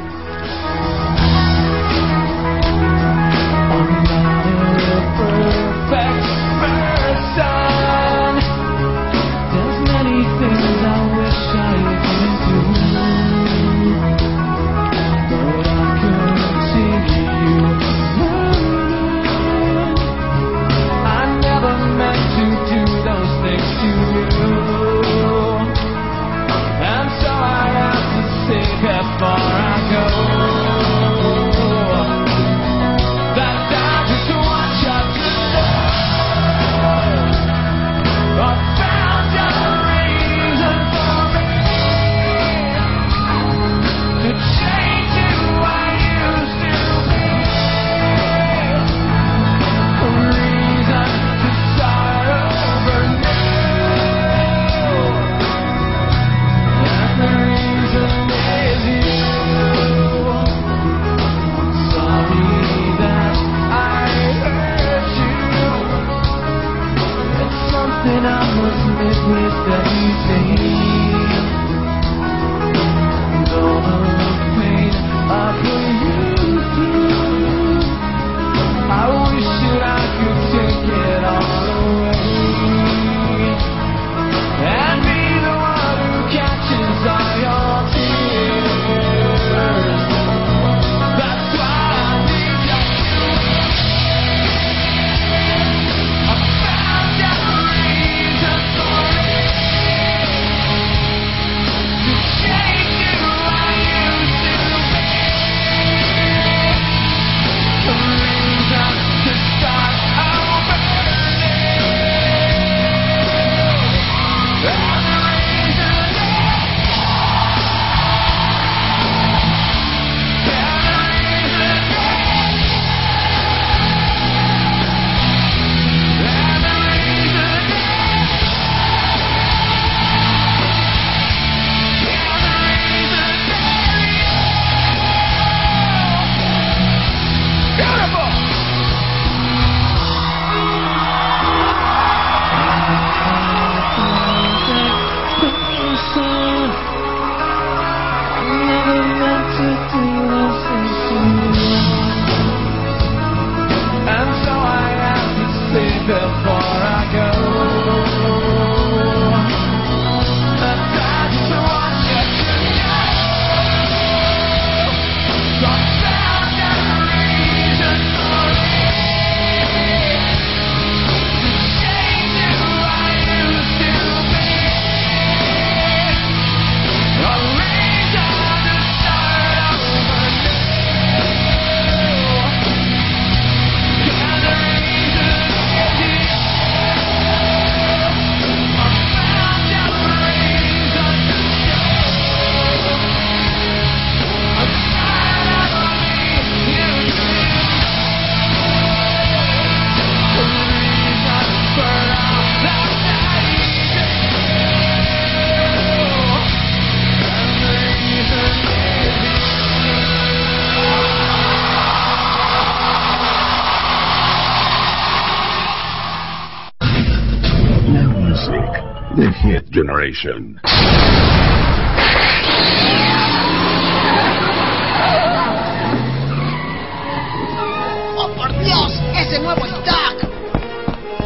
¡Oh, por Dios! ¡Ese nuevo es Doc!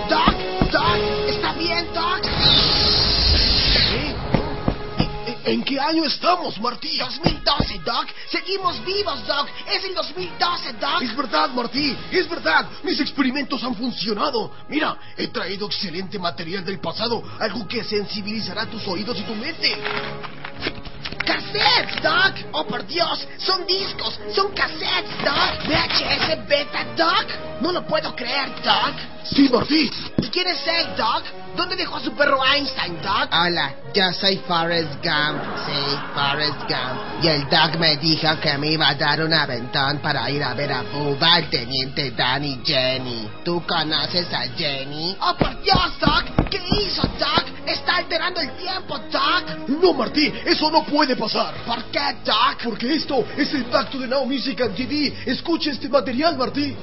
¿Doc? ¿Doc? ¿Está bien, Doc? ¿En qué año estamos, Martí? 2012, Doc. Seguimos vivos, Doc. Es el 2012, Doc. Es verdad, Martí, es verdad. Mis experimentos han funcionado. Mira, he traído excelente material del pasado, algo que sensibilizará tus oídos y tu mente. ¡Cassettes, Doc! ¡Oh, por Dios! ¡Son discos! ¡Son cassettes, Doc! ¿VHS Beta, Doc? No lo puedo creer, Doc. Sí, Martí. ¿Y quién es él, Doc? ¿Dónde dejó a su perro Einstein, Doc? Hola, yo soy Forrest Gump. Sí, Forrest Gump. Y el Doc me dijo que me iba a dar un aventón para ir a ver a Bubba, al teniente Dan y Jenny. ¿Tú conoces a Jenny? ¡Oh, por Dios, Doc! ¿Qué hizo, Doc? Está alterando el tiempo, Doc. No, Martí, eso no puede pasar. ¿Por qué, Doc? Porque esto es el pacto de Now Music and TV. Escuche este material, Martí.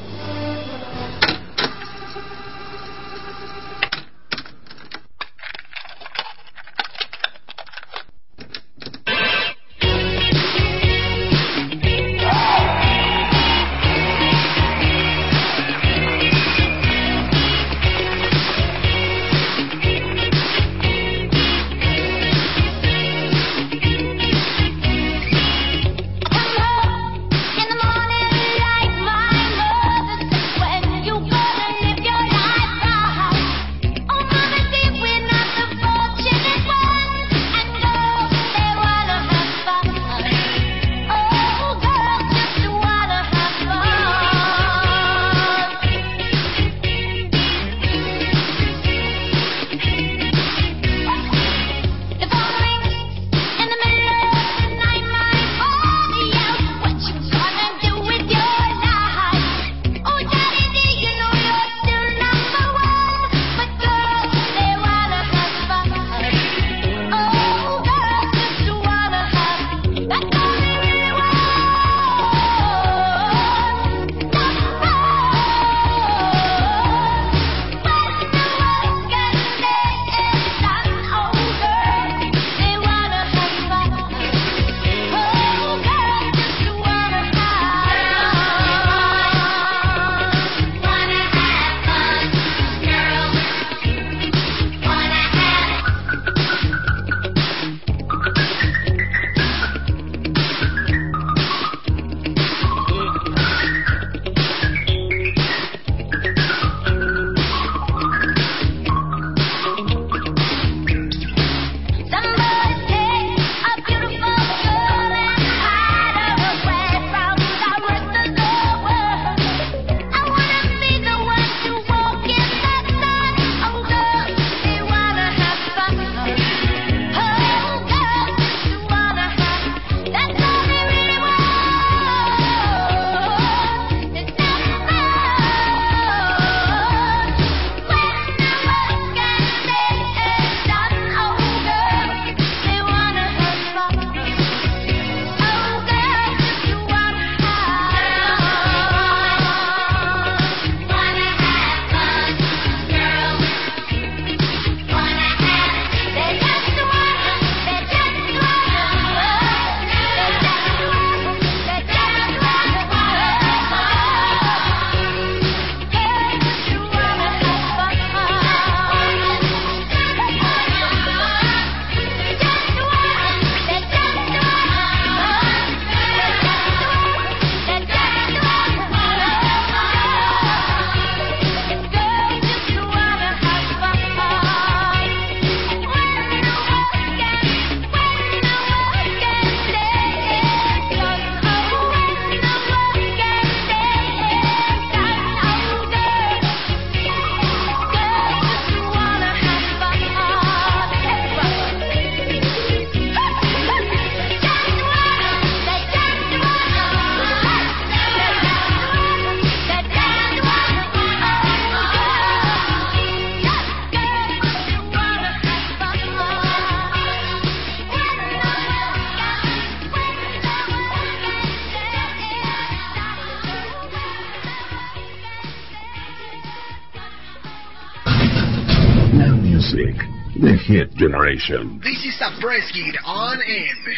Hit Generation. This is a press kid on M.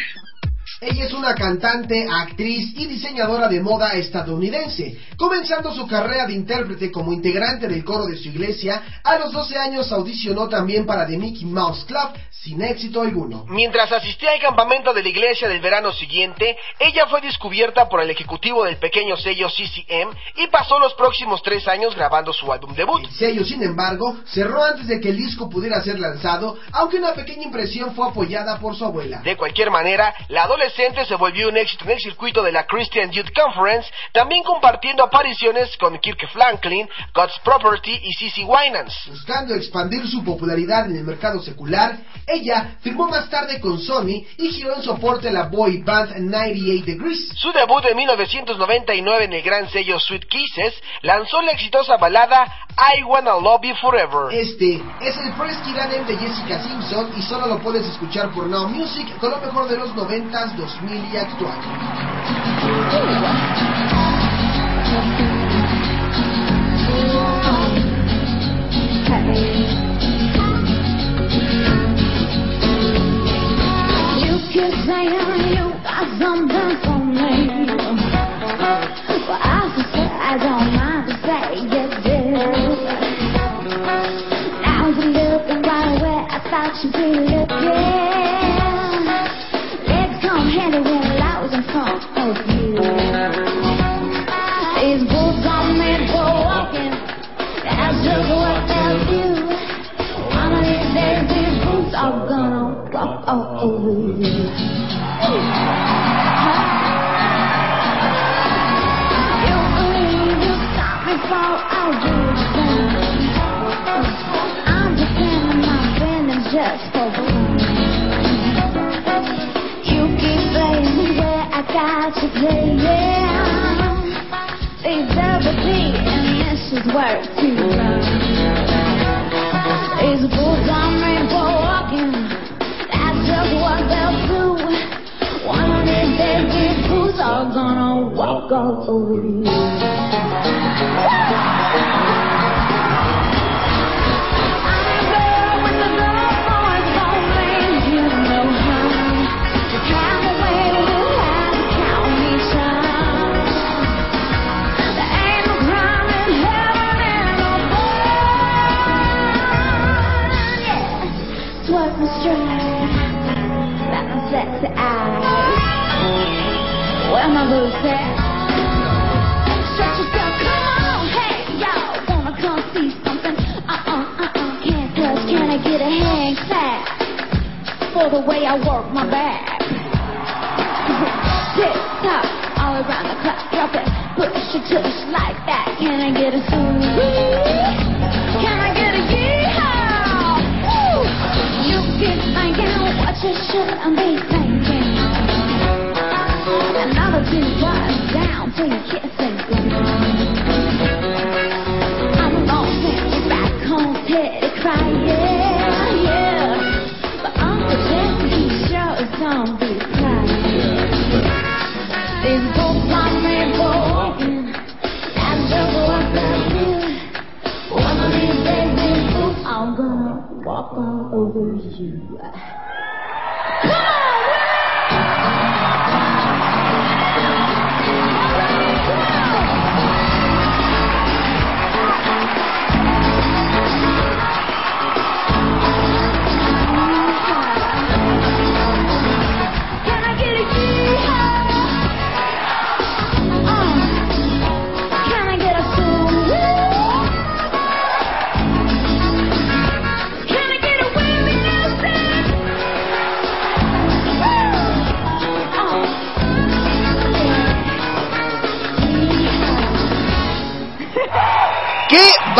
Ella es una cantante, actriz y diseñadora de moda estadounidense. Comenzando su carrera de intérprete como integrante del coro de su iglesia, a los 12 años audicionó también para The Mickey Mouse Club sin éxito alguno. Mientras asistía al campamento de la iglesia del verano siguiente, ella fue descubierta por el ejecutivo del pequeño sello CCM y pasó los próximos tres años grabando su álbum debut. El sello, sin embargo, cerró antes de que el disco pudiera ser lanzado, aunque una pequeña impresión fue apoyada por su abuela. De cualquier manera, la adolescente se volvió un éxito en el circuito de la Christian Youth Conference, también compartiendo apariciones con Kirk Franklin, God's Property y Cissy Winans. Buscando expandir su popularidad en el mercado secular, ella firmó más tarde con Sony y giró en soporte a la boy band 98 Degrees. Su debut en 1999 en el gran sello Sweet Kisses lanzó la exitosa balada I Wanna Love You Forever. Este es el Press Kiranem de Jessica Simpson y solo lo puedes escuchar por Now Music con lo mejor de los 90s, 2000 y actual. You you got something for me. But I say I don't mind to say yes, yes. Now you're looking right where I thought you'd be looking. Legs come handy when loud in front of you. These boots are made for walking. That's just what they'll do. One of these days, these boots are walk all over you. You believe you stop before I do the same. I'm defending my feelings just for fun. You keep playing where I got you playing. They double D and this is worth to run. These boots are made for walking. Just what they'll do. One of these days, these boots are gonna walk all over you. Boots at? Stretch yourself, come on, hey, y'all, wanna come see something? Uh-uh, uh-uh, can I get a hang tag for the way I work my back? Tick tock, all around the clock, drop push it, tush like that. Can I get a squeeze? Can I get a yeehaw? You keep thinking what you shouldn't be thinking. Down till you kiss and I'm gonna send you back home, teddy cry, yeah, yeah. But Uncle Jesse, he sure is gonna be crying. These books are made for walking. That's just what they do. One of these days, these boots are gonna walk all over you.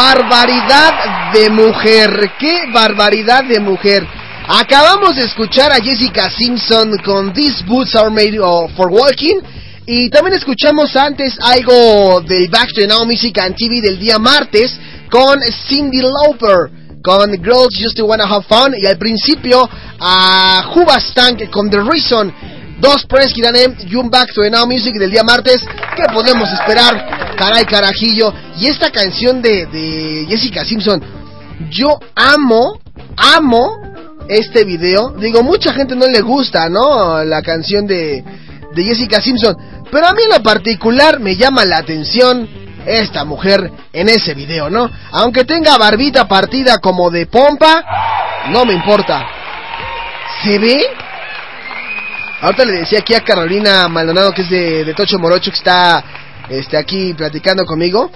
Barbaridad de mujer! ¡Qué barbaridad de mujer! Acabamos de escuchar a Jessica Simpson con These Boots Are Made for Walking. Y también escuchamos antes algo del Back to Now Music and TV del día martes con Cindy Lauper con Girls Just to Wanna Have Fun. Y al principio a Hubastank con The Reason. Dos Press Kiranem y un Back to Now Music del día martes. ¿Qué podemos esperar? Caray, carajillo. Y esta canción de, de Jessica Simpson. Yo amo amo este video. Digo, mucha gente no le gusta, ¿no? La canción de, de Jessica Simpson. Pero a mí en lo particular me llama la atención esta mujer en ese video, ¿no? Aunque tenga barbita partida como de pompa, no me importa. ¿Se ve? Ahorita le decía aquí a Carolina Maldonado, que es de, de Tocho Morocho, que está este, aquí platicando conmigo.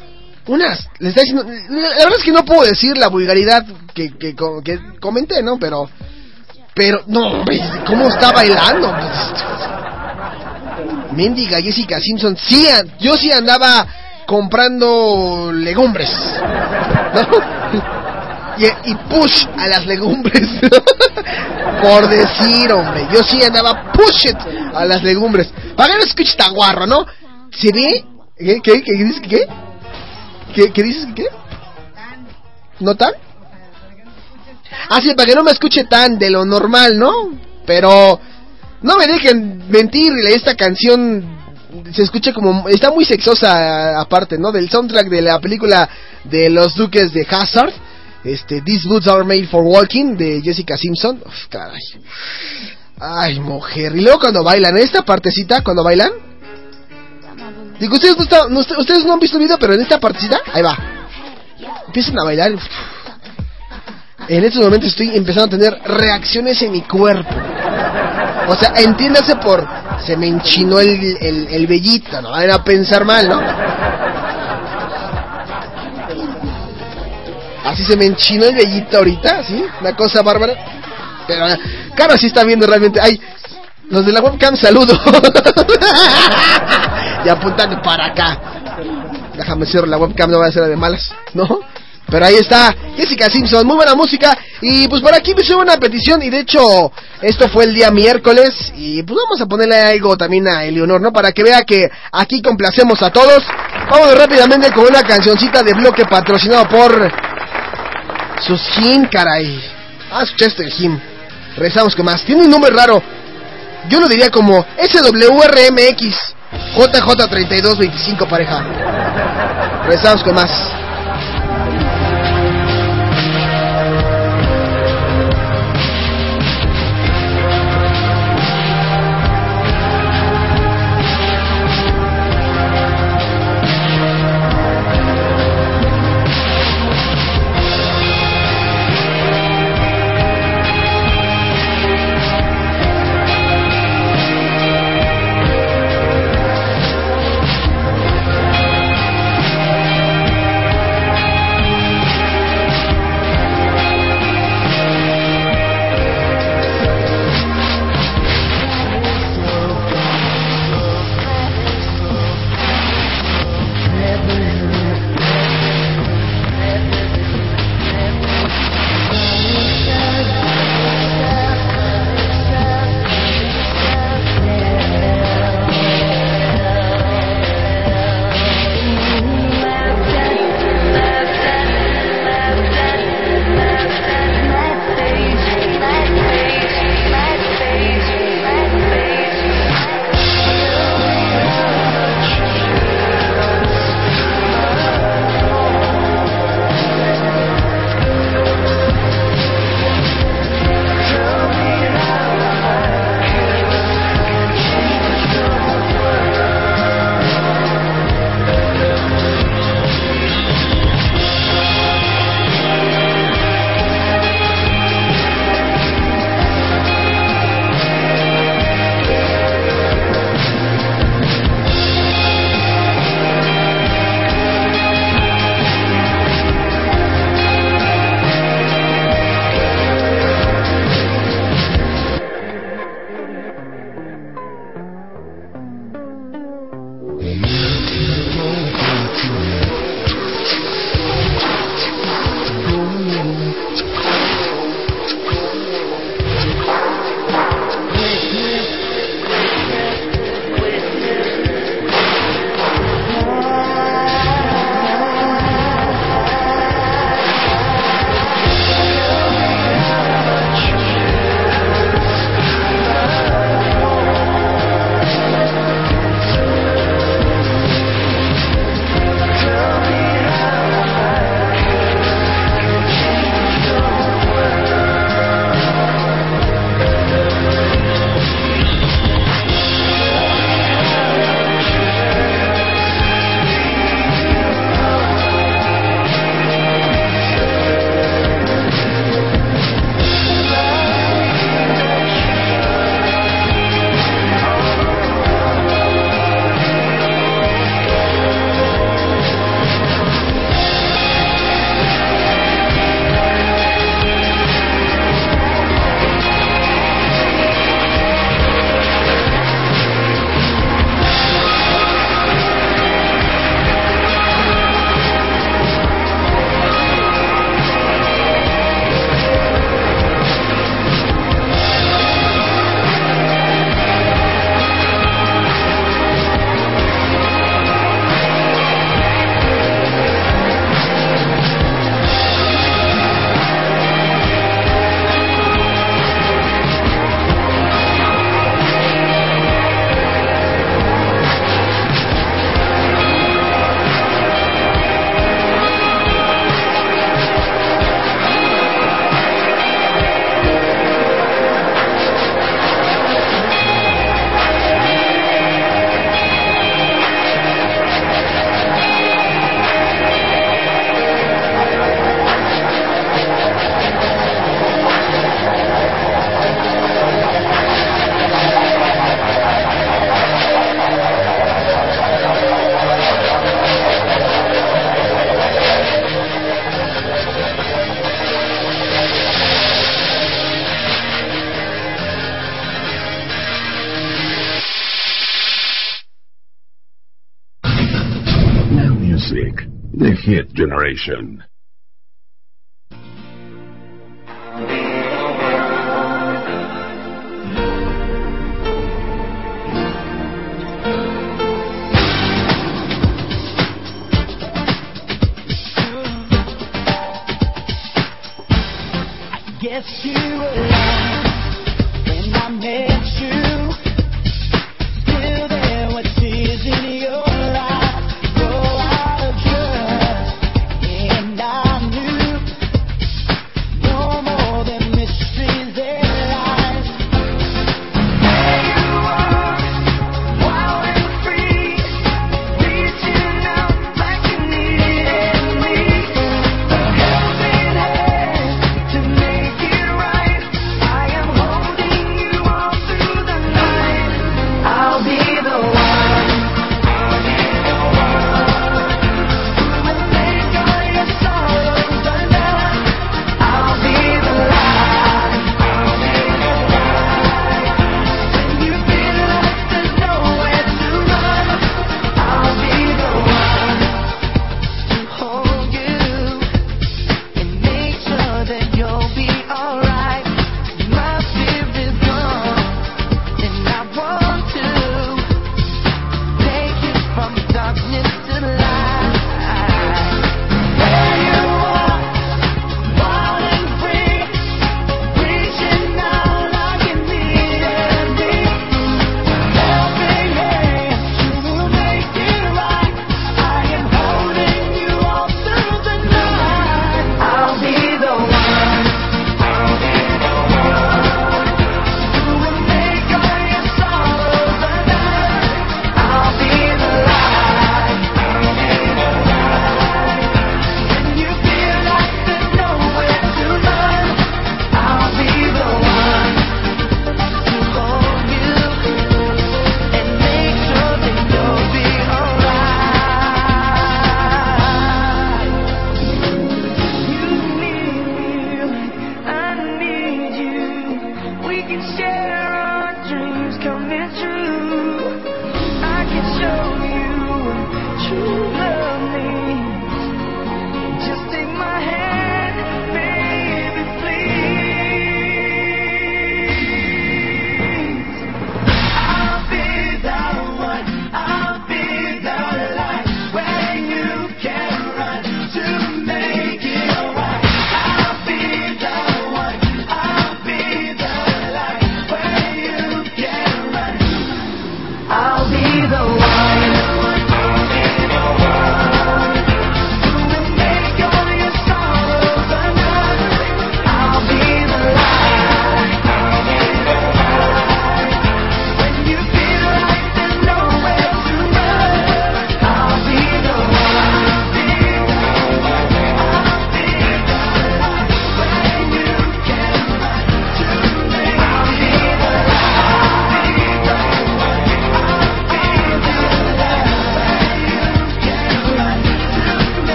Unas, le está diciendo, la verdad es que no puedo decir la vulgaridad que, que, que comenté, ¿no? Pero, pero, no, hombre, ¿cómo está bailando? Mendiga Jessica Simpson, sí, yo sí andaba comprando legumbres, ¿no? Y, y push a las legumbres, por decir, hombre, yo sí andaba push it a las legumbres. Para que no escuche tan guarro, ¿no? ¿Se ve? ¿Qué? ¿Qué? ¿Qué dices? ¿Qué? ¿Qué, qué dices? ¿Qué? ¿No tan? Ah, sí, para que no me escuche tan de lo normal, ¿no? Pero no me dejen mentir, esta canción se escucha como está muy sexosa aparte, ¿no? Del soundtrack de la película de los Duques de Hazard, este These Boots Are Made for Walking de Jessica Simpson. Uf, caray. Ay, mujer. Y luego cuando bailan, esta partecita cuando bailan. Digo, ustedes no, está- ustedes no han visto el video, pero en esta partecita, ahí va. Empiezan a bailar. En estos momentos estoy empezando a tener reacciones en mi cuerpo. O sea, entiéndase por se me enchinó el, el, el no vayan a pensar mal, ¿no? Así se me enchinó el vellito ahorita, ¿sí? Una cosa bárbara. Pero, cara, sí está viendo realmente. Ay, los de la webcam, saludo. y apuntando para acá. Déjame cierro la webcam, no va a ser de malas, ¿no? Pero ahí está Jessica Simpson, muy buena música. Y pues por aquí me hizo una petición. Y de hecho, esto fue el día miércoles. Y pues vamos a ponerle algo también a Eleonor, ¿no? Para que vea que aquí complacemos a todos. Vamos rápidamente con una cancioncita de bloque patrocinado por Susin, caray. Ah, el him. Rezamos con más. Tiene un nombre raro. Yo lo diría como SWRMX JJ3225 pareja. Rezamos con más.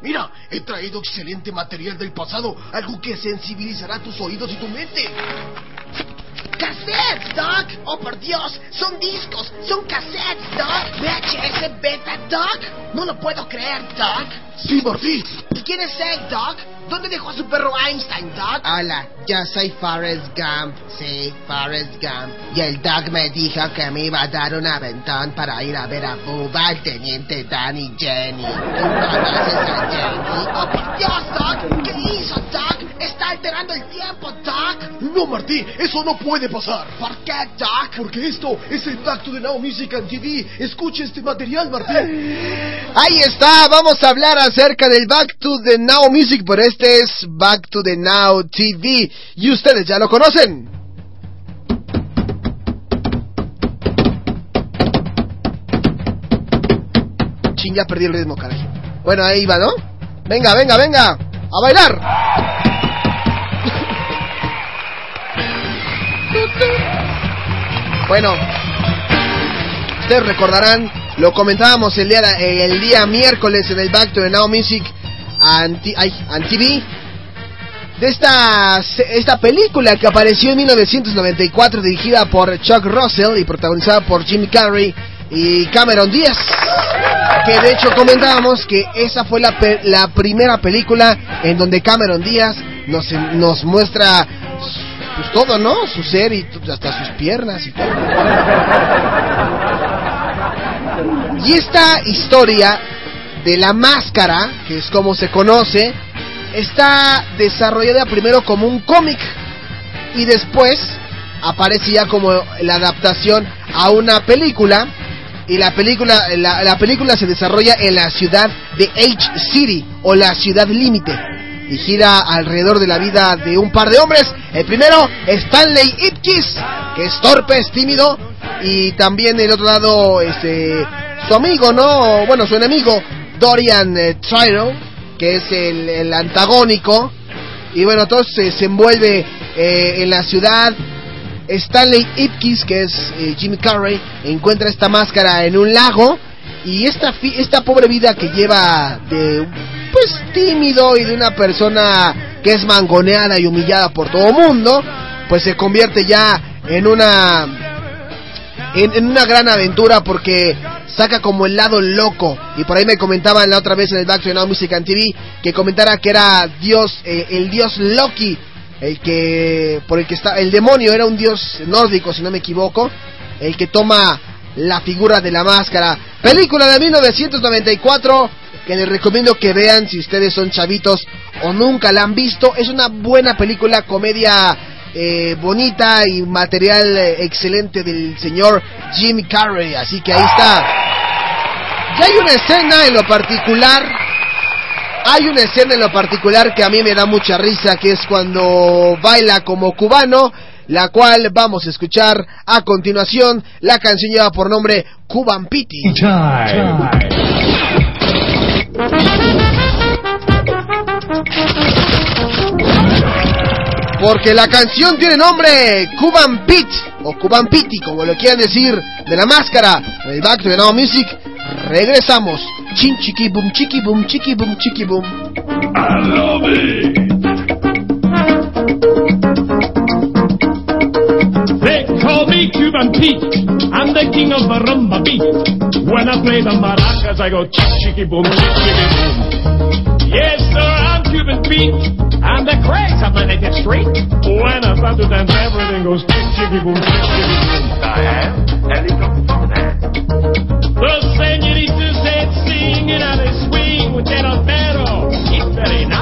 Mira, he traído excelente material del pasado, algo que sensibilizará tus oídos y tu mente. ¡Cassettes, Doc! ¡Oh, por Dios! ¡Son discos! ¡Son cassettes, Doc! ¿VHS Beta, Doc? No lo puedo creer, Doc. Sí, por fin. ¿Y quién es él, Doc? ¿Dónde dejó a su perro Einstein, Doc? Hola, yo soy Forrest Gump, sí, Forrest Gump. Y el Doc me dijo que me iba a dar un aventón para ir a ver a Bubba, al teniente Dan y Jenny. ¿Tú conoces a Jenny? ¡Oh, por Dios, Doc! ¿Qué hizo, Doc? ¡Está alterando el tiempo, Doc! No, Martí, eso no puede pasar. ¿Por qué, Doc? Porque esto es el tacto de Now Music and TV. Escuche este material, Martí. Ahí está, vamos a hablar acerca del Back to the Now Music, pero este es Back to the Now TV y ustedes ya lo conocen. Chin, ya perdí el ritmo, caray. Bueno, ahí va, ¿no? Venga, venga, venga. A bailar. Bueno, ustedes recordarán, lo comentábamos el día, el día miércoles en el Back to the Now Music and TV de esta, esta película que apareció en 1994 dirigida por Chuck Russell y protagonizada por Jim Carrey y Cameron Díaz. Que de hecho comentábamos que esa fue la, la primera película en donde Cameron Díaz nos, nos muestra pues todo, ¿no? Su ser y hasta sus piernas y todo. Y esta historia de la máscara, que es como se conoce, está desarrollada primero como un cómic y después aparece ya como la adaptación a una película y la película la, la película se desarrolla en la ciudad de H City o la ciudad límite y gira alrededor de la vida de un par de hombres. El primero, Stanley Ipkiss, que es torpe, es tímido, y también del otro lado, este, su amigo, ¿no? Bueno, su enemigo, Dorian eh, que es el, el, antagónico. Y bueno, todo se, envuelve eh, en la ciudad. Stanley Ipkiss, que es eh, Jim Carrey, encuentra esta máscara en un lago. Y esta, esta pobre vida que lleva de pues tímido y de una persona que es mangoneada y humillada por todo mundo, pues se convierte ya en una en, en, una gran aventura porque saca como el lado loco y por ahí me comentaban la otra vez en el Back to Now Music and TV que comentara que era Dios eh, el dios Loki el que por el que está el demonio era un dios nórdico si no me equivoco el que toma la figura de la máscara película de 1994 que les recomiendo que vean si ustedes son chavitos o nunca la han visto. Es una buena película, comedia eh, bonita y material eh, excelente del señor Jim Carrey. Así que ahí está. Ya hay una escena en lo particular. Hay una escena en lo particular que a mí me da mucha risa, que es cuando baila como cubano, la cual vamos a escuchar a continuación. La canción lleva por nombre Cuban Pity. Porque la canción tiene nombre Cuban Pit o Cuban Pity, como lo quieran decir, de la máscara del Back to the Now Music. Regresamos. Chin chiqui boom chiqui boom chiqui boom chiqui boom. I love. They call me Cuban Pete. I'm the king of the rumba beat. When I play the maracas, I go chicky boom, chicky boom. Yes, sir, I'm Cuban Pete. I'm the craze of the naked street. When I start to dance, everything goes chick chicky boom, chick chicky boom. Am Ellie The senoritas said singing and they swing with that altero. It's very nice.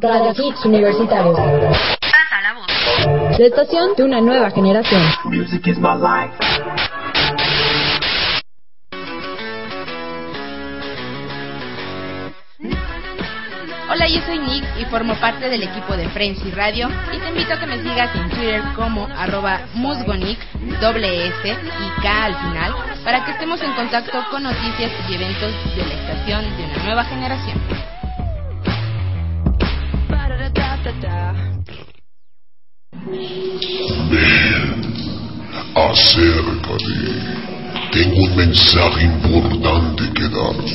Radio Hits Universitarios. Pasa la voz. La estación de una nueva generación. Music is my life. Hola, yo soy Nick y formo parte del equipo de Frenzy Radio y te invito a que me sigas en Twitter como arroba musgonic, doble S y K al final, para que estemos en contacto con noticias y eventos de la estación de una nueva generación. Acércate. Tengo un mensaje importante que darte.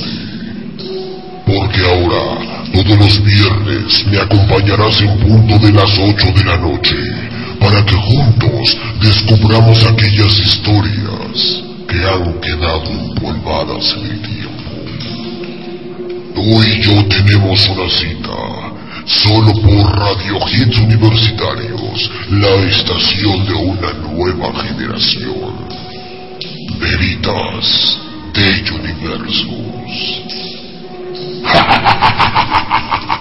Porque ahora, todos los viernes, me acompañarás en punto de las 8 de la noche para que juntos descubramos aquellas historias que han quedado empolvadas en el tiempo. Tú y yo tenemos una cita, solo por Radio Hits Universitarios, la estación de una nueva generación. Veritas de Universos.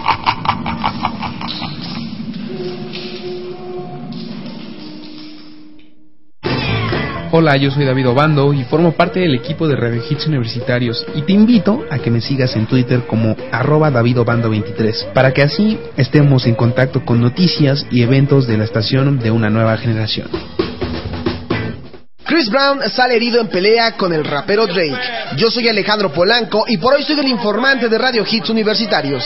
Hola, yo soy David Obando y formo parte del equipo de Radio Hits Universitarios y te invito a que me sigas en Twitter como arroba davidobando23 para que así estemos en contacto con noticias y eventos de la estación de una nueva generación. Chris Brown sale herido en pelea con el rapero Drake. Yo soy Alejandro Polanco y por hoy soy el informante de Radio Hits Universitarios.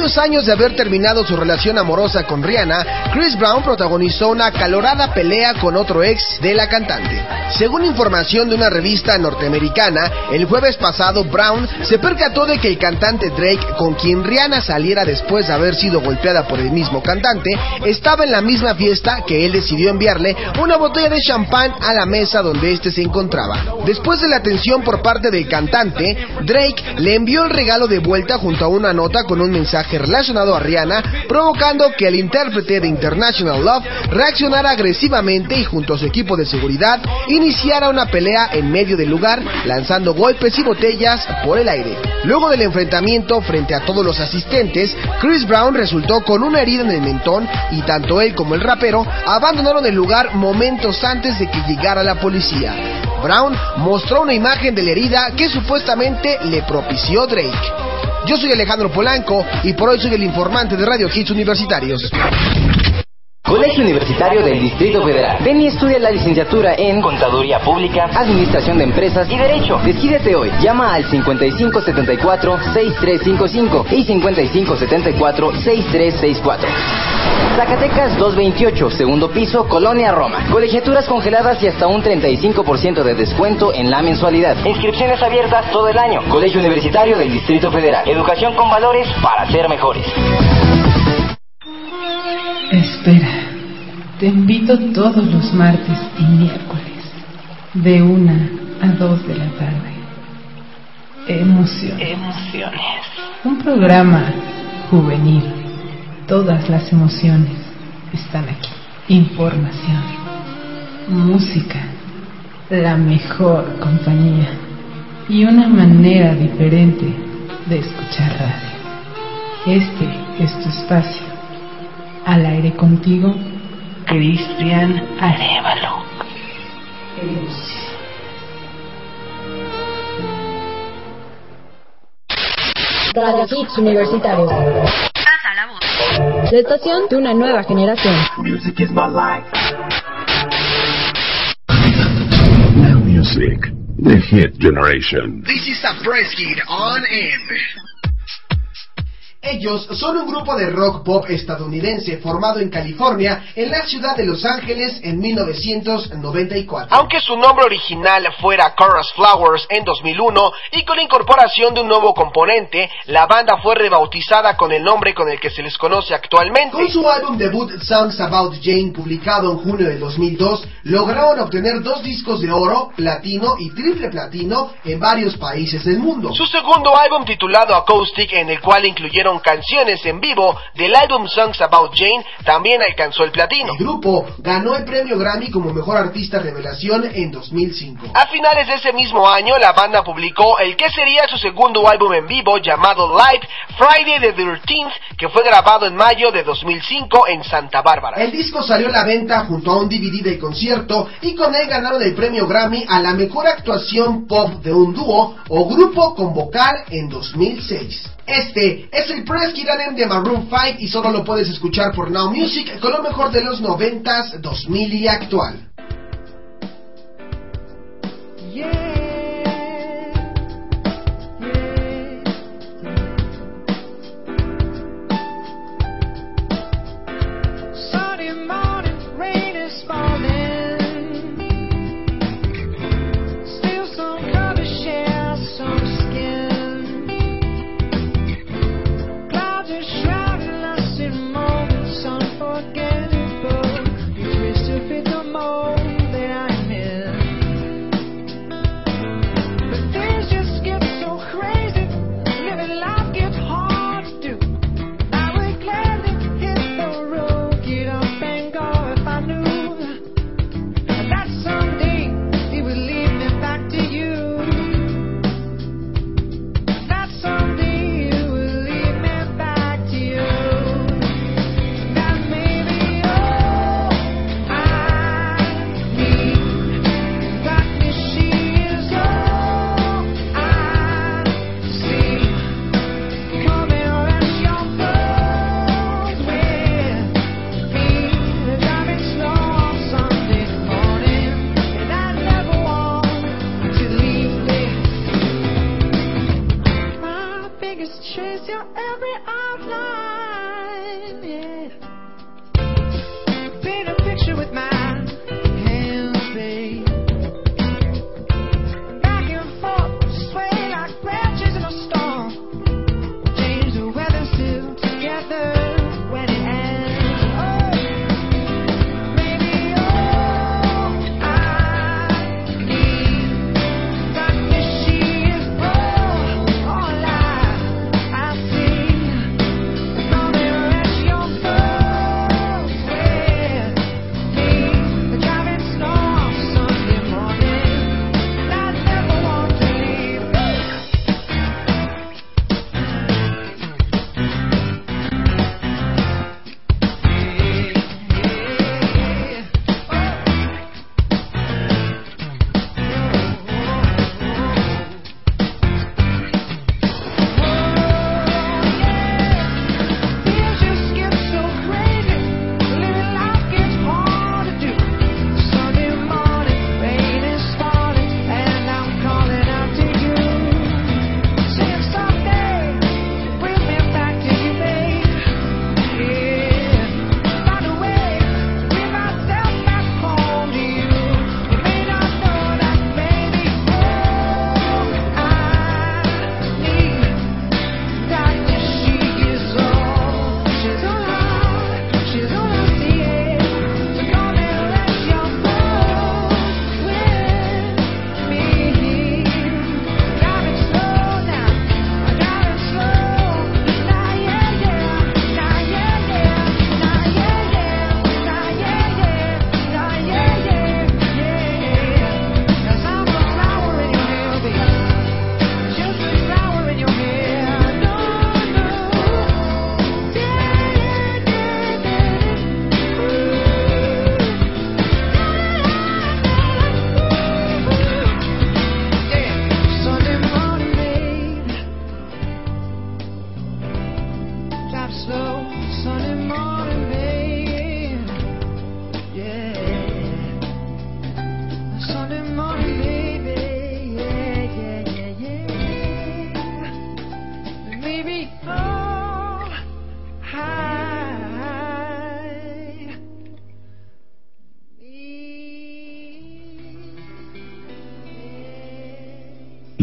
Varios años de haber terminado su relación amorosa con Rihanna, Chris Brown protagonizó una acalorada pelea con otro ex de la cantante. Según información de una revista norteamericana, el jueves pasado Brown se percató de que el cantante Drake, con quien Rihanna saliera después de haber sido golpeada por el mismo cantante, estaba en la misma fiesta que él decidió enviarle una botella de champán a la mesa donde éste se encontraba. Después de la atención por parte del cantante, Drake le envió el regalo de vuelta junto a una nota con un mensaje relacionado a Rihanna, provocando que el intérprete de International Love reaccionara agresivamente y junto a su equipo de seguridad iniciara una pelea en medio del lugar, lanzando golpes y botellas por el aire. Luego del enfrentamiento frente a todos los asistentes, Chris Brown resultó con una herida en el mentón y tanto él como el rapero abandonaron el lugar momentos antes de que llegara la policía. Brown mostró una imagen de la herida que supuestamente le propició Drake. Yo soy Alejandro Polanco y por hoy soy el informante de Radio Hits Universitarios. Colegio Universitario del Distrito Federal. Ven y estudia la licenciatura en Contaduría Pública, Administración de Empresas y Derecho. Decídete hoy. Llama al 5574-6355 y 5574-6364. Zacatecas 228, segundo piso, Colonia Roma. Colegiaturas congeladas y hasta un 35% de descuento en la mensualidad. Inscripciones abiertas todo el año. Colegio Universitario del Distrito Federal. Educación con valores para ser mejores. Espera, te invito todos los martes y miércoles, de una a dos de la tarde. Emociones. Emociones. Un programa juvenil. Todas las emociones están aquí. Información, música, la mejor compañía y una manera diferente de escuchar radio. Este es tu espacio. Al aire contigo, Cristian Arevalo. Radio Hits Universitarios. Pasa la voz. La estación de una nueva generación. Music is my life. Music. The Hit Generation. This is a press kit on M. Ellos son un grupo de rock pop estadounidense formado en California, en la ciudad de Los Ángeles en 1994. Aunque su nombre original fuera Chorus Flowers en 2001 y con la incorporación de un nuevo componente, la banda fue rebautizada con el nombre con el que se les conoce actualmente. Con su álbum debut Songs About Jane, publicado en junio de 2002, lograron obtener dos discos de oro, platino y triple platino en varios países del mundo. Su segundo álbum titulado Acoustic, en el cual incluyeron canciones en vivo del álbum Songs About Jane, también alcanzó el platino. El grupo ganó el premio Grammy como mejor artista revelación en 2005. A finales de ese mismo año, la banda publicó el que sería su segundo álbum en vivo llamado Live Friday the 13th, que fue grabado en mayo de 2005 en Santa Bárbara. El disco salió a la venta junto a un DVD del concierto y con él ganaron el premio Grammy a la mejor actuación pop de un dúo o grupo con vocal en 2006. Este es el Press Kid de Maroon 5 y solo lo puedes escuchar por Now Music con lo mejor de los 90s, 2000 y actual. Sunday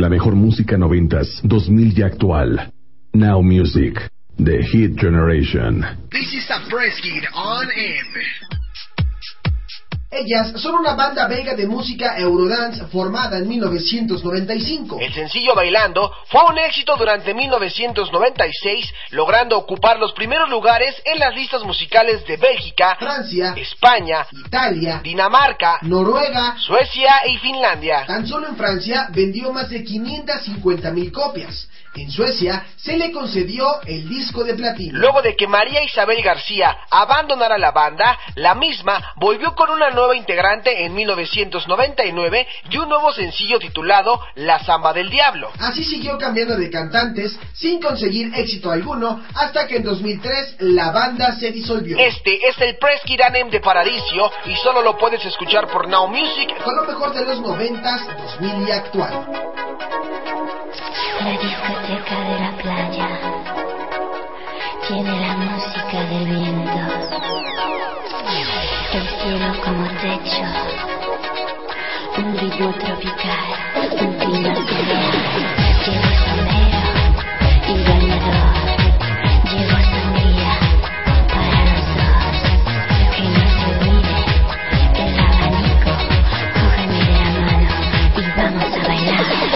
La mejor música noventas, 2000 y actual. Now Music, The Hit Generation. This is a on M. Ellas son una banda belga de música Eurodance formada en 1995. El sencillo Bailando fue un éxito durante 1996, logrando ocupar los primeros lugares en las listas musicales de Bélgica, Francia, España, Italia, Dinamarca, Noruega, Suecia y Finlandia. Tan solo en Francia vendió más de 550 mil copias. En Suecia se le concedió el disco de platino. Luego de que María Isabel García abandonara la banda, la misma volvió con una nueva integrante en 1999 y un nuevo sencillo titulado La Zamba del Diablo. Así siguió cambiando de cantantes sin conseguir éxito alguno hasta que en 2003 la banda se disolvió. Este es el Press Kiranem de Paradiso y solo lo puedes escuchar por Now Music con lo mejor de los 90s, 2000 y actual. Discoteca de la playa. Tiene la música del viento, el cielo como techo, un ritmo tropical, un clima surreal. Llevo sombrero y bañador, llevo sangría para los dos, que no se olvide el abanico, cógeme de la mano y vamos a bailar.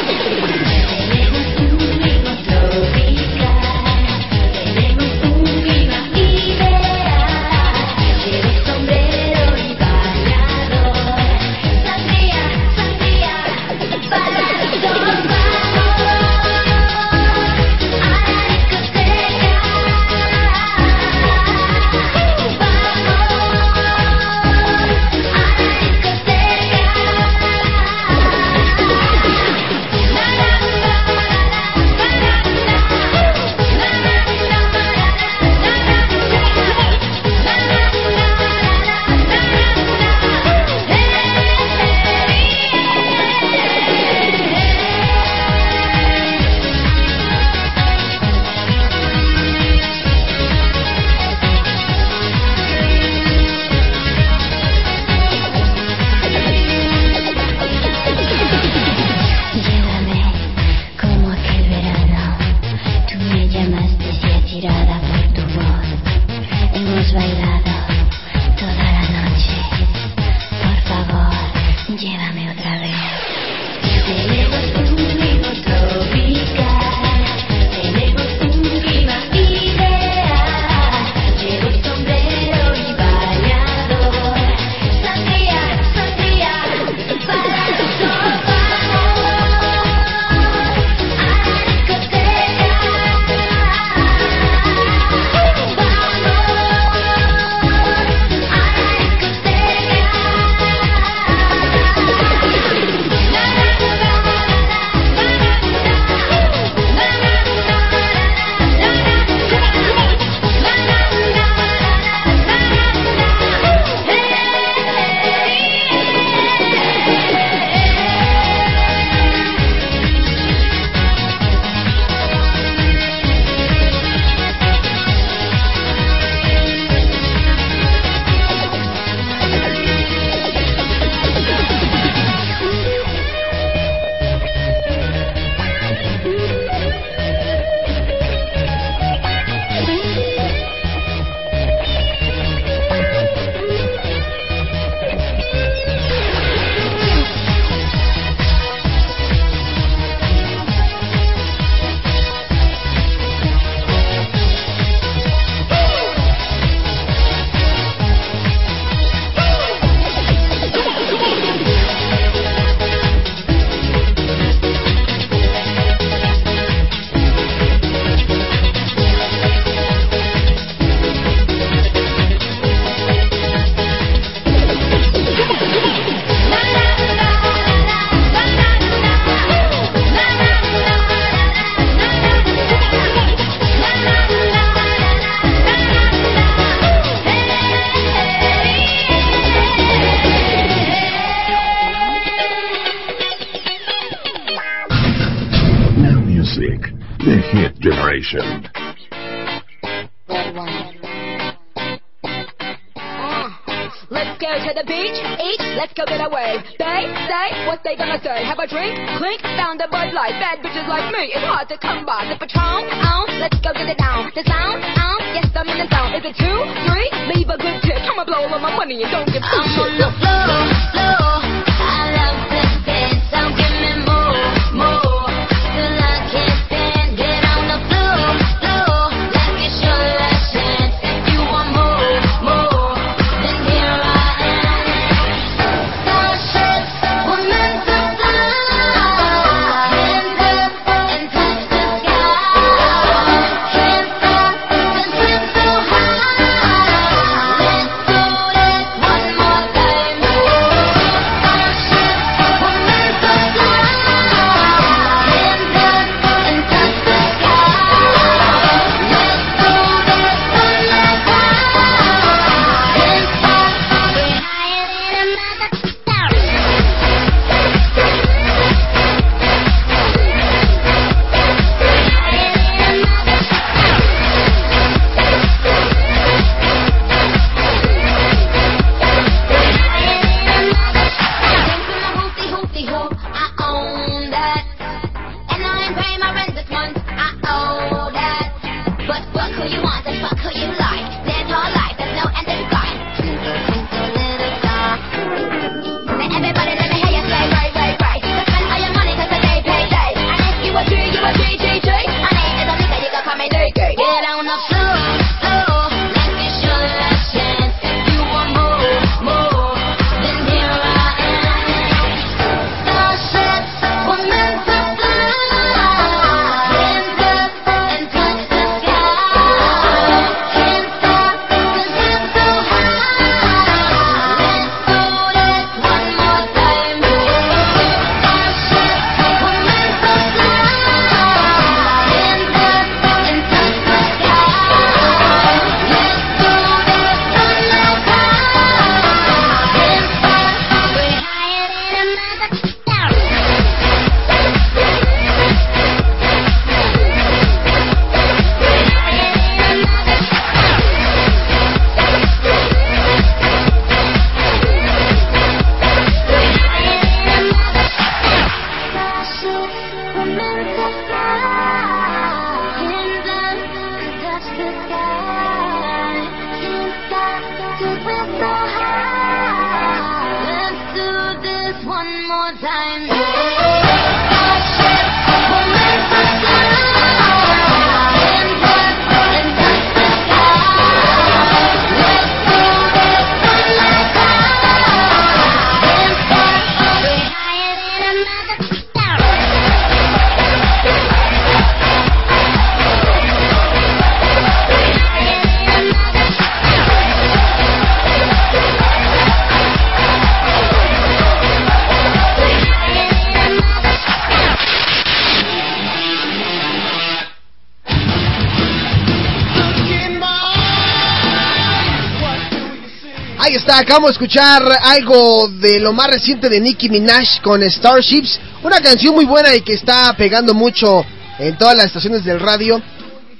Acabamos de escuchar algo de lo más reciente de Nicki Minaj con Starships, una canción muy buena y que está pegando mucho en todas las estaciones del radio,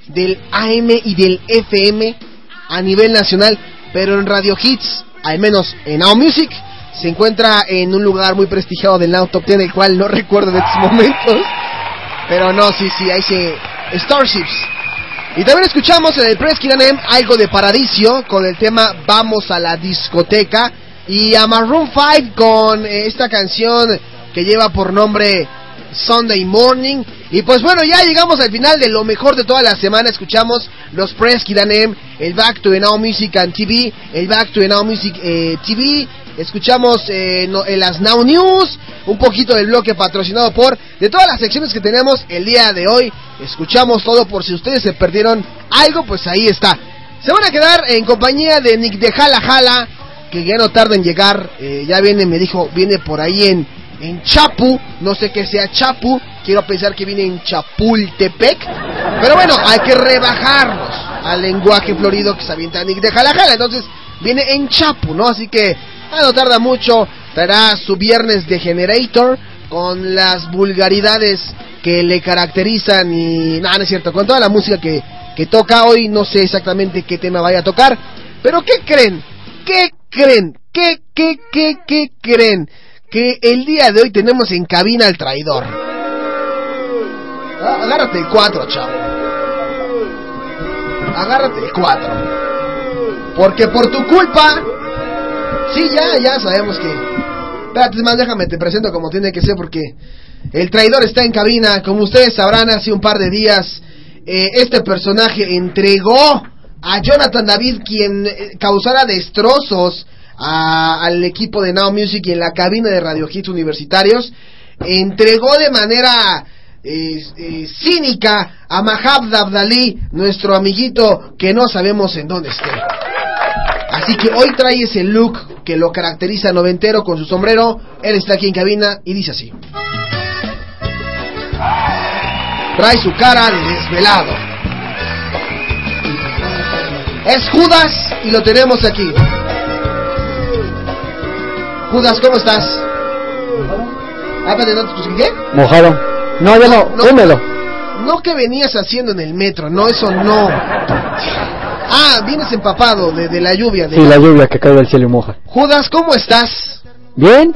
del AM y del FM a nivel nacional, pero en Radio Hits, al menos en Now Music, se encuentra en un lugar muy prestigiado del Now Top 10, el cual no recuerdo en estos momentos, pero no, sí, sí, ahí se... Starships. Y también escuchamos en el Press Kiranem algo de Paradiso con el tema Vamos a la discoteca. Y a Maroon 5 con eh, esta canción que lleva por nombre Sunday Morning. Y pues bueno, ya llegamos al final de lo mejor de toda la semana. Escuchamos los Press Kiranem, el Back to the Now Music and TV, el Back to the Now Music eh, TV. Escuchamos eh, no- eh, las Now News, un poquito del bloque patrocinado por, de todas las secciones que tenemos el día de hoy. Escuchamos todo por si ustedes se perdieron algo, pues ahí está. Se van a quedar en compañía de Nick de Jala Jala, que ya no tarda en llegar. eh, ya viene, me dijo, viene por ahí en, en Chapu. No sé qué sea Chapu. Quiero pensar que viene en Chapultepec. Pero bueno, hay que rebajarnos al lenguaje florido que se avienta Nick de Jala Jala. Entonces, viene en Chapu, ¿no? Así que ah, no tarda mucho. Traerá su viernes de Generator con las vulgaridades que le caracterizan y nada, no es cierto, con toda la música que, que toca hoy, no sé exactamente qué tema vaya a tocar, pero ¿qué creen? ¿Qué creen? ¿Qué, qué, qué, qué creen? Que el día de hoy tenemos en cabina al traidor. Ah, Agárrate el 4, chavo. Agárrate el 4. Porque por tu culpa... Sí, ya, ya sabemos que... Espérate, es más, déjame, te presento como tiene que ser porque el traidor está en cabina. Como ustedes sabrán, hace un par de días eh, este personaje entregó a Jonathan David quien eh, causara destrozos a- al equipo de Now Music y en la cabina de Radio Hits Universitarios. Entregó de manera cínica a Mahab Abdali, nuestro amiguito que no sabemos en dónde esté. Así que hoy trae ese look que lo caracteriza noventero con su sombrero. Él está aquí en cabina y dice así. Trae su cara de desvelado. Es Judas y lo tenemos aquí. Judas, ¿cómo estás? Ah, espérate, ¿no te? ¿Qué? Mojado. No, ya no, húmedo. No que venías haciendo en el metro, no, eso no. Ah, vienes empapado de, de la lluvia. De Sí, la lluvia que cae del cielo y moja. Judas, ¿cómo estás? ¿Bien?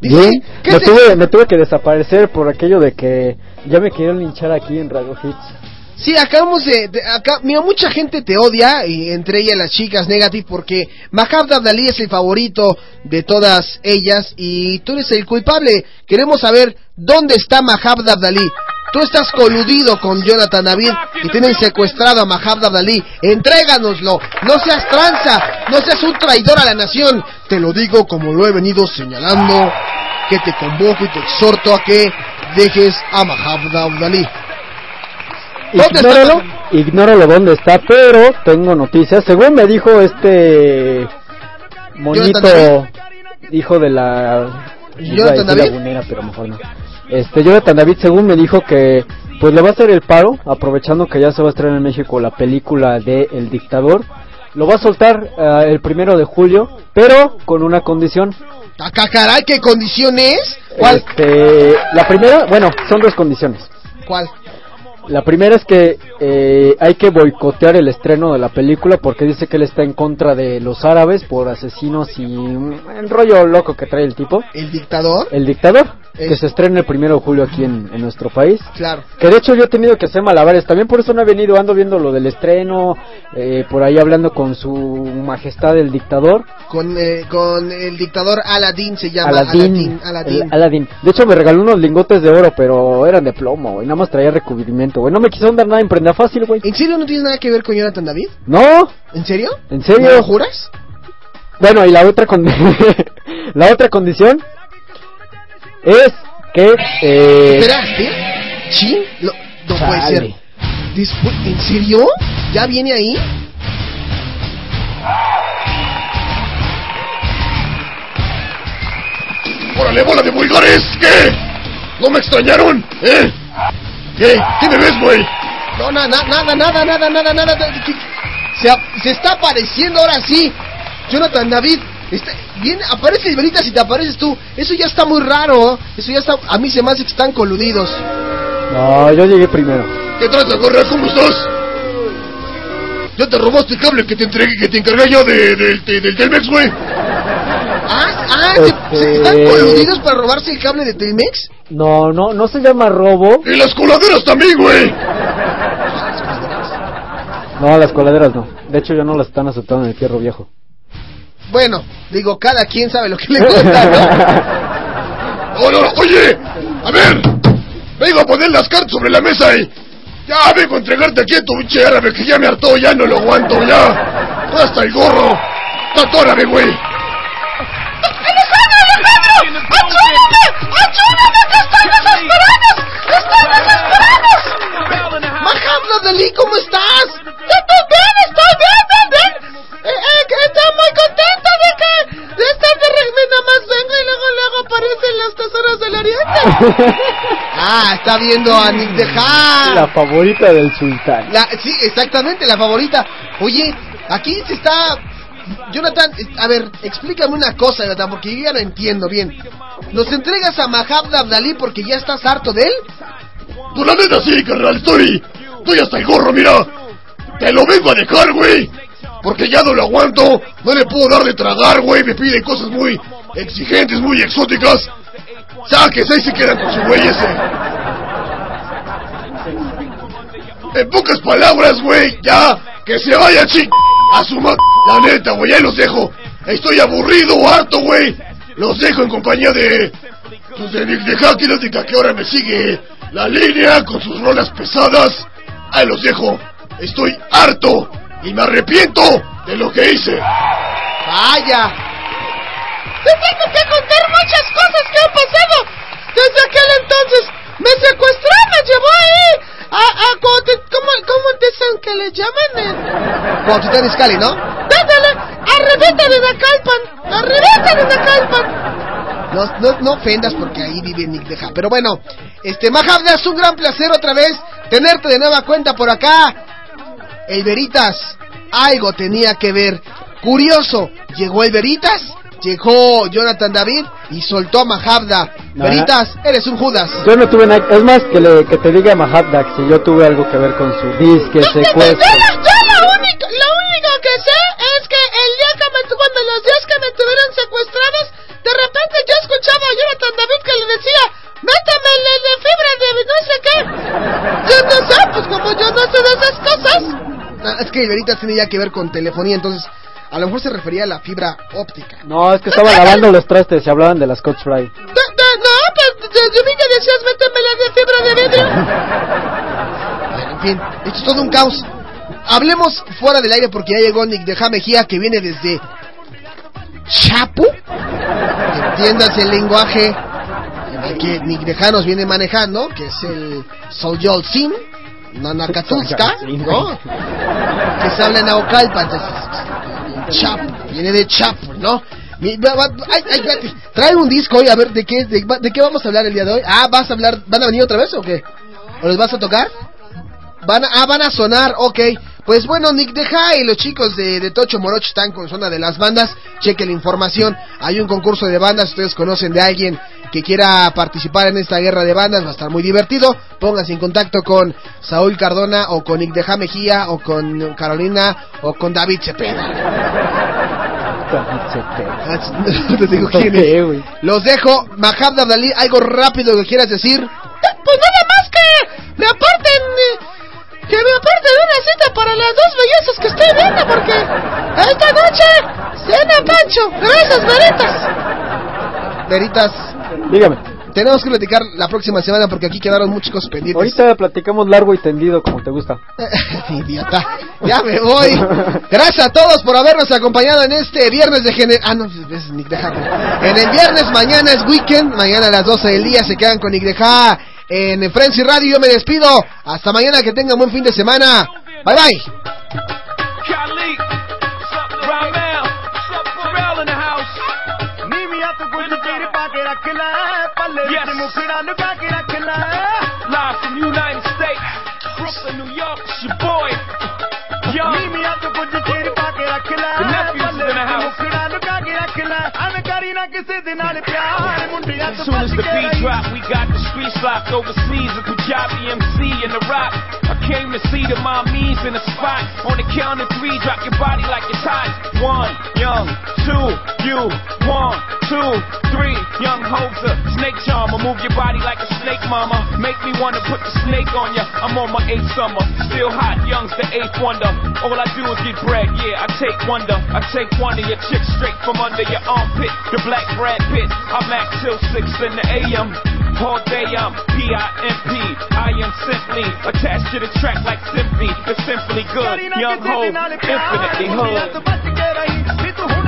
Bien. ¿Qué Me te- tuve, me tuve que desaparecer por aquello de que ya me querían linchar aquí en Radio Hits. Sí, acabamos de, de- acá, mira, mucha gente te odia, y entre ellas las chicas negative, porque Mahab Abdali es el favorito de todas ellas y tú eres el culpable. Queremos saber dónde está Mahab Abdali. Tú estás coludido con Jonathan David y tienen secuestrado a Mahab Abdali. Entréganoslo. No seas tranza, no seas un traidor a la nación. Te lo digo como lo he venido señalando, que te convoco y te exhorto a que dejes a Mahab Abdali. ¿Dónde está Ignóralo, ignóralo dónde está, pero tengo noticias. Según me dijo este monito, Jonathan hijo de la... Jonathan David. lagunera, pero mejor no. Este, Jonathan David, según me dijo que pues le va a hacer el paro, aprovechando que ya se va a estrenar en México la película de El Dictador. Lo va a soltar eh, el primero de julio, pero con una condición. Acá, caray, ¿qué condición es? ¿Cuál? Este, la primera, bueno, son dos condiciones. ¿Cuál? La primera es que eh, hay que boicotear el estreno de la película porque dice que él está en contra de los árabes por asesinos y el rollo loco que trae el tipo. ¿El dictador? El dictador, que Es- se estrena el primero de julio aquí en, en nuestro país. Claro. Que de hecho yo he tenido que hacer malabares, también por eso no he venido, ando viendo lo del estreno, eh, por ahí hablando con su majestad el dictador. Con, eh, con el dictador Aladdin se llama. Aladdin, Aladdin. el Aladdin. De hecho me regaló unos lingotes de oro, pero eran de plomo, güey, nada más traía recubrimiento, güey. No me quiso dar nada en prenda fácil, güey. ¿En serio no tienes nada que ver con Jonathan David? No, ¿En serio? ¿En serio? ¿Me lo juras? Bueno, y la otra con la otra condición es que eh. ¿Chin? Lo- no puede ser. ¿En serio? ¿Ya viene ahí? ¡Órale, bola de vulgares! ¿Qué? ¿No me extrañaron? ¿Eh? ¿Qué? ¿Qué me ves, güey? No, na- na- nada, nada, nada, nada, nada. nada, Se, ap- se está apareciendo ahora sí. Jonathan David. Está, viene, aparece el Veritas y te apareces tú. Eso ya está muy raro. Eso ya está. A mí se me hace que están coludidos. no, yo llegué primero. ¿Qué trata, gorra? ¿Cómo estás? ¿Ya te robaste el cable que te entregué, que te encargué yo de, de- de- del Telmex, güey? Ah, ah, ¿se- Este- se, están coludidos para robarse el cable de Telmex? No, no, no se llama robo. Y las coladeras también, güey. No, las coladeras no. De hecho, ya no las están aceptando en el fierro viejo. Bueno, digo, cada quien sabe lo que le gusta, ¿no? No, no, no, oye, a ver, vengo a poner las cartas sobre la mesa y ya vengo a entregarte aquí a tu pinche árabe que ya me hartó, ya no lo aguanto, ya. Hasta el gorro. Atórame, güey. ¡Alejandro, Alejandro! ¡Ayúdame! ¡Ayúdame que están desesperados! ¡Están desesperados! Mahabla Dalí, ¿cómo estás? Estoy bien, estoy bien, bien, bien. Eh, eh, estoy muy contento de que de estar de regreso. Nada más vengo y luego, luego aparecen las tesoras del Oriente. Ah, está viendo a Nick de. La favorita del sultán. La- sí, exactamente, la favorita. Oye, aquí se está... Jonathan, a ver, explícame una cosa, Jonathan, porque yo ya no entiendo bien. ¿Nos entregas a Mahab Abdalí porque ya estás harto de él? Pues la neta sí, carnal, estoy, estoy hasta el gorro, mira. Te lo vengo a dejar, güey. Porque ya no lo aguanto. No le puedo dar de tragar, güey. Me pide cosas muy exigentes, muy exóticas. Sáquese y se quedan con su güey ese. En pocas palabras, güey, ya, que se vaya chic a su ma... La neta, güey, ahí los dejo. Estoy aburrido, harto, güey. Los dejo en compañía de... Pues de Nick de Hack y la única que ahora me sigue la línea con sus rolas pesadas. Ahí los dejo. Estoy harto y me arrepiento de lo que hice. Vaya. Te tengo que contar muchas cosas que han pasado desde aquel entonces. Me secuestró, me llevó ahí a, a Cuauhté- ¿cómo, ¿cómo dicen que le llaman? Cuauhtémoc Izcalli, ¿no? Dátale, arribita de Nacalpan, arribita de Nacalpan. No, no, no ofendas porque ahí vive Nick Deja. Pero bueno, este, Mahabda, es un gran placer otra vez tenerte de nueva cuenta por acá. El Veritas, algo tenía que ver. Curioso, llegó el Veritas, llegó Jonathan David y soltó a Mahabda. No, Veritas, eres un Judas. Yo no tuve nada. Es más, que, le, que te diga Mahatdak si yo tuve algo que ver con su disque, secuestro. Única, lo único que sé es que el día que me de los días que me tuvieron secuestrados, de repente yo escuchaba a Jonathan David que le decía, métame el de fibra de no sé qué. Yo no sé, pues como yo no sé de esas cosas. Ah, Es que el Veritas tiene ya que ver con telefonía, entonces a lo mejor se refería a la fibra óptica. No, es que estaba lavando los trastes y hablaban de las Scotch Fry. No, pues yo, vi que decías, méteme la de fibra de vidrio. En fin, esto es todo un caos. Hablemos fuera del aire porque ya llegó Nick de Mejía que viene desde Chapu. Entiendas el lenguaje en el que Nick de nos viene manejando, que es el Soljol Sim, Nanakatolska, ¿no? Que se habla en Naucalpan, entonces, Chapu, viene de Chapu, ¿no? Mi- ay, ay, trae un disco hoy, a ver, ¿de qué, de, de qué vamos a hablar el día de hoy? Ah, ¿vas a hablar, van a venir otra vez o qué? ¿O les vas a tocar? Van a, ah, van a sonar, ok. Pues bueno, Nick Deja y los chicos de, de Tocho Morocho están con zona de las bandas. Cheque la información. Hay un concurso de bandas. Ustedes conocen de alguien que quiera participar en esta guerra de bandas, va a estar muy divertido. Pónganse en contacto con Saúl Cardona o con Nick Deja Mejía o con Carolina o con David Cepeda. No te digo quién es. Los dejo. Mahab Abdalí, algo rápido que quieras decir. Pues nada más que me aparten, eh, que me aparten una cita para las dos bellezas que estoy viendo, porque esta noche cena Pancho. Gracias, Veritas. Veritas. Dígame. Tenemos que platicar la próxima semana porque aquí quedaron muchas cosas pendientes. Ahorita platicamos largo y tendido como te gusta. Idiota. Ya me voy. Gracias a todos por habernos acompañado en este viernes de gener... Ah, no, es Nick. En el viernes, mañana es weekend. Mañana a las 12 del día se quedan con Nick Deja en Frenzy Radio. Yo me despido. Hasta mañana, que tengan buen fin de semana. Bye bye. on the I can lie. Live from United States, Brooklyn, New York, it's your boy. Yo. Meet me out the budget, pocket, I can lie. The nephew's in the house. I'm a I can as soon as the beat drop, we got the streets locked overseas. A Punjabi MC in the rock. I came to see the mommies in the spot. On the count of three, drop your body like it's hot. One, young, two, you. One, two, three, young hoser. Snake charmer, move your body like a snake, mama. Make me wanna put the snake on ya. I'm on my eighth summer, still hot. Young's the eighth wonder. All I do is get bread, yeah. I take wonder. I take one of your chicks straight from under your armpit. The black Brad Pitt. I'm Max Tilson. 6 in the AM. All day I'm P-I-M-P. I am simply attached to the track like Symphony. It's simply good. Young Ho, infinitely hood.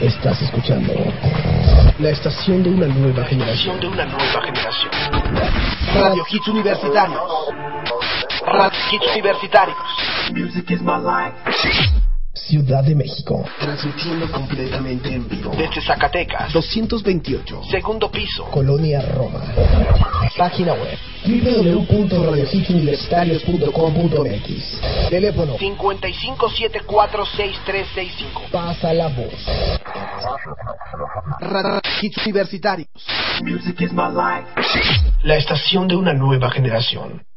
Estás escuchando la estación de una nueva generación. de una nueva generación. Radio Hits Universitarios. Radio Hits Universitarios. Music is my life. Ciudad de México. Transmitiendo completamente en vivo. Desde Zacatecas. 228. Segundo piso. Colonia Roma. Página web www.radiosituniversitarios.com.mx Teléfono 55746365. Pasa la voz. Hits Universitarios. Music is my life. La estación de una nueva generación.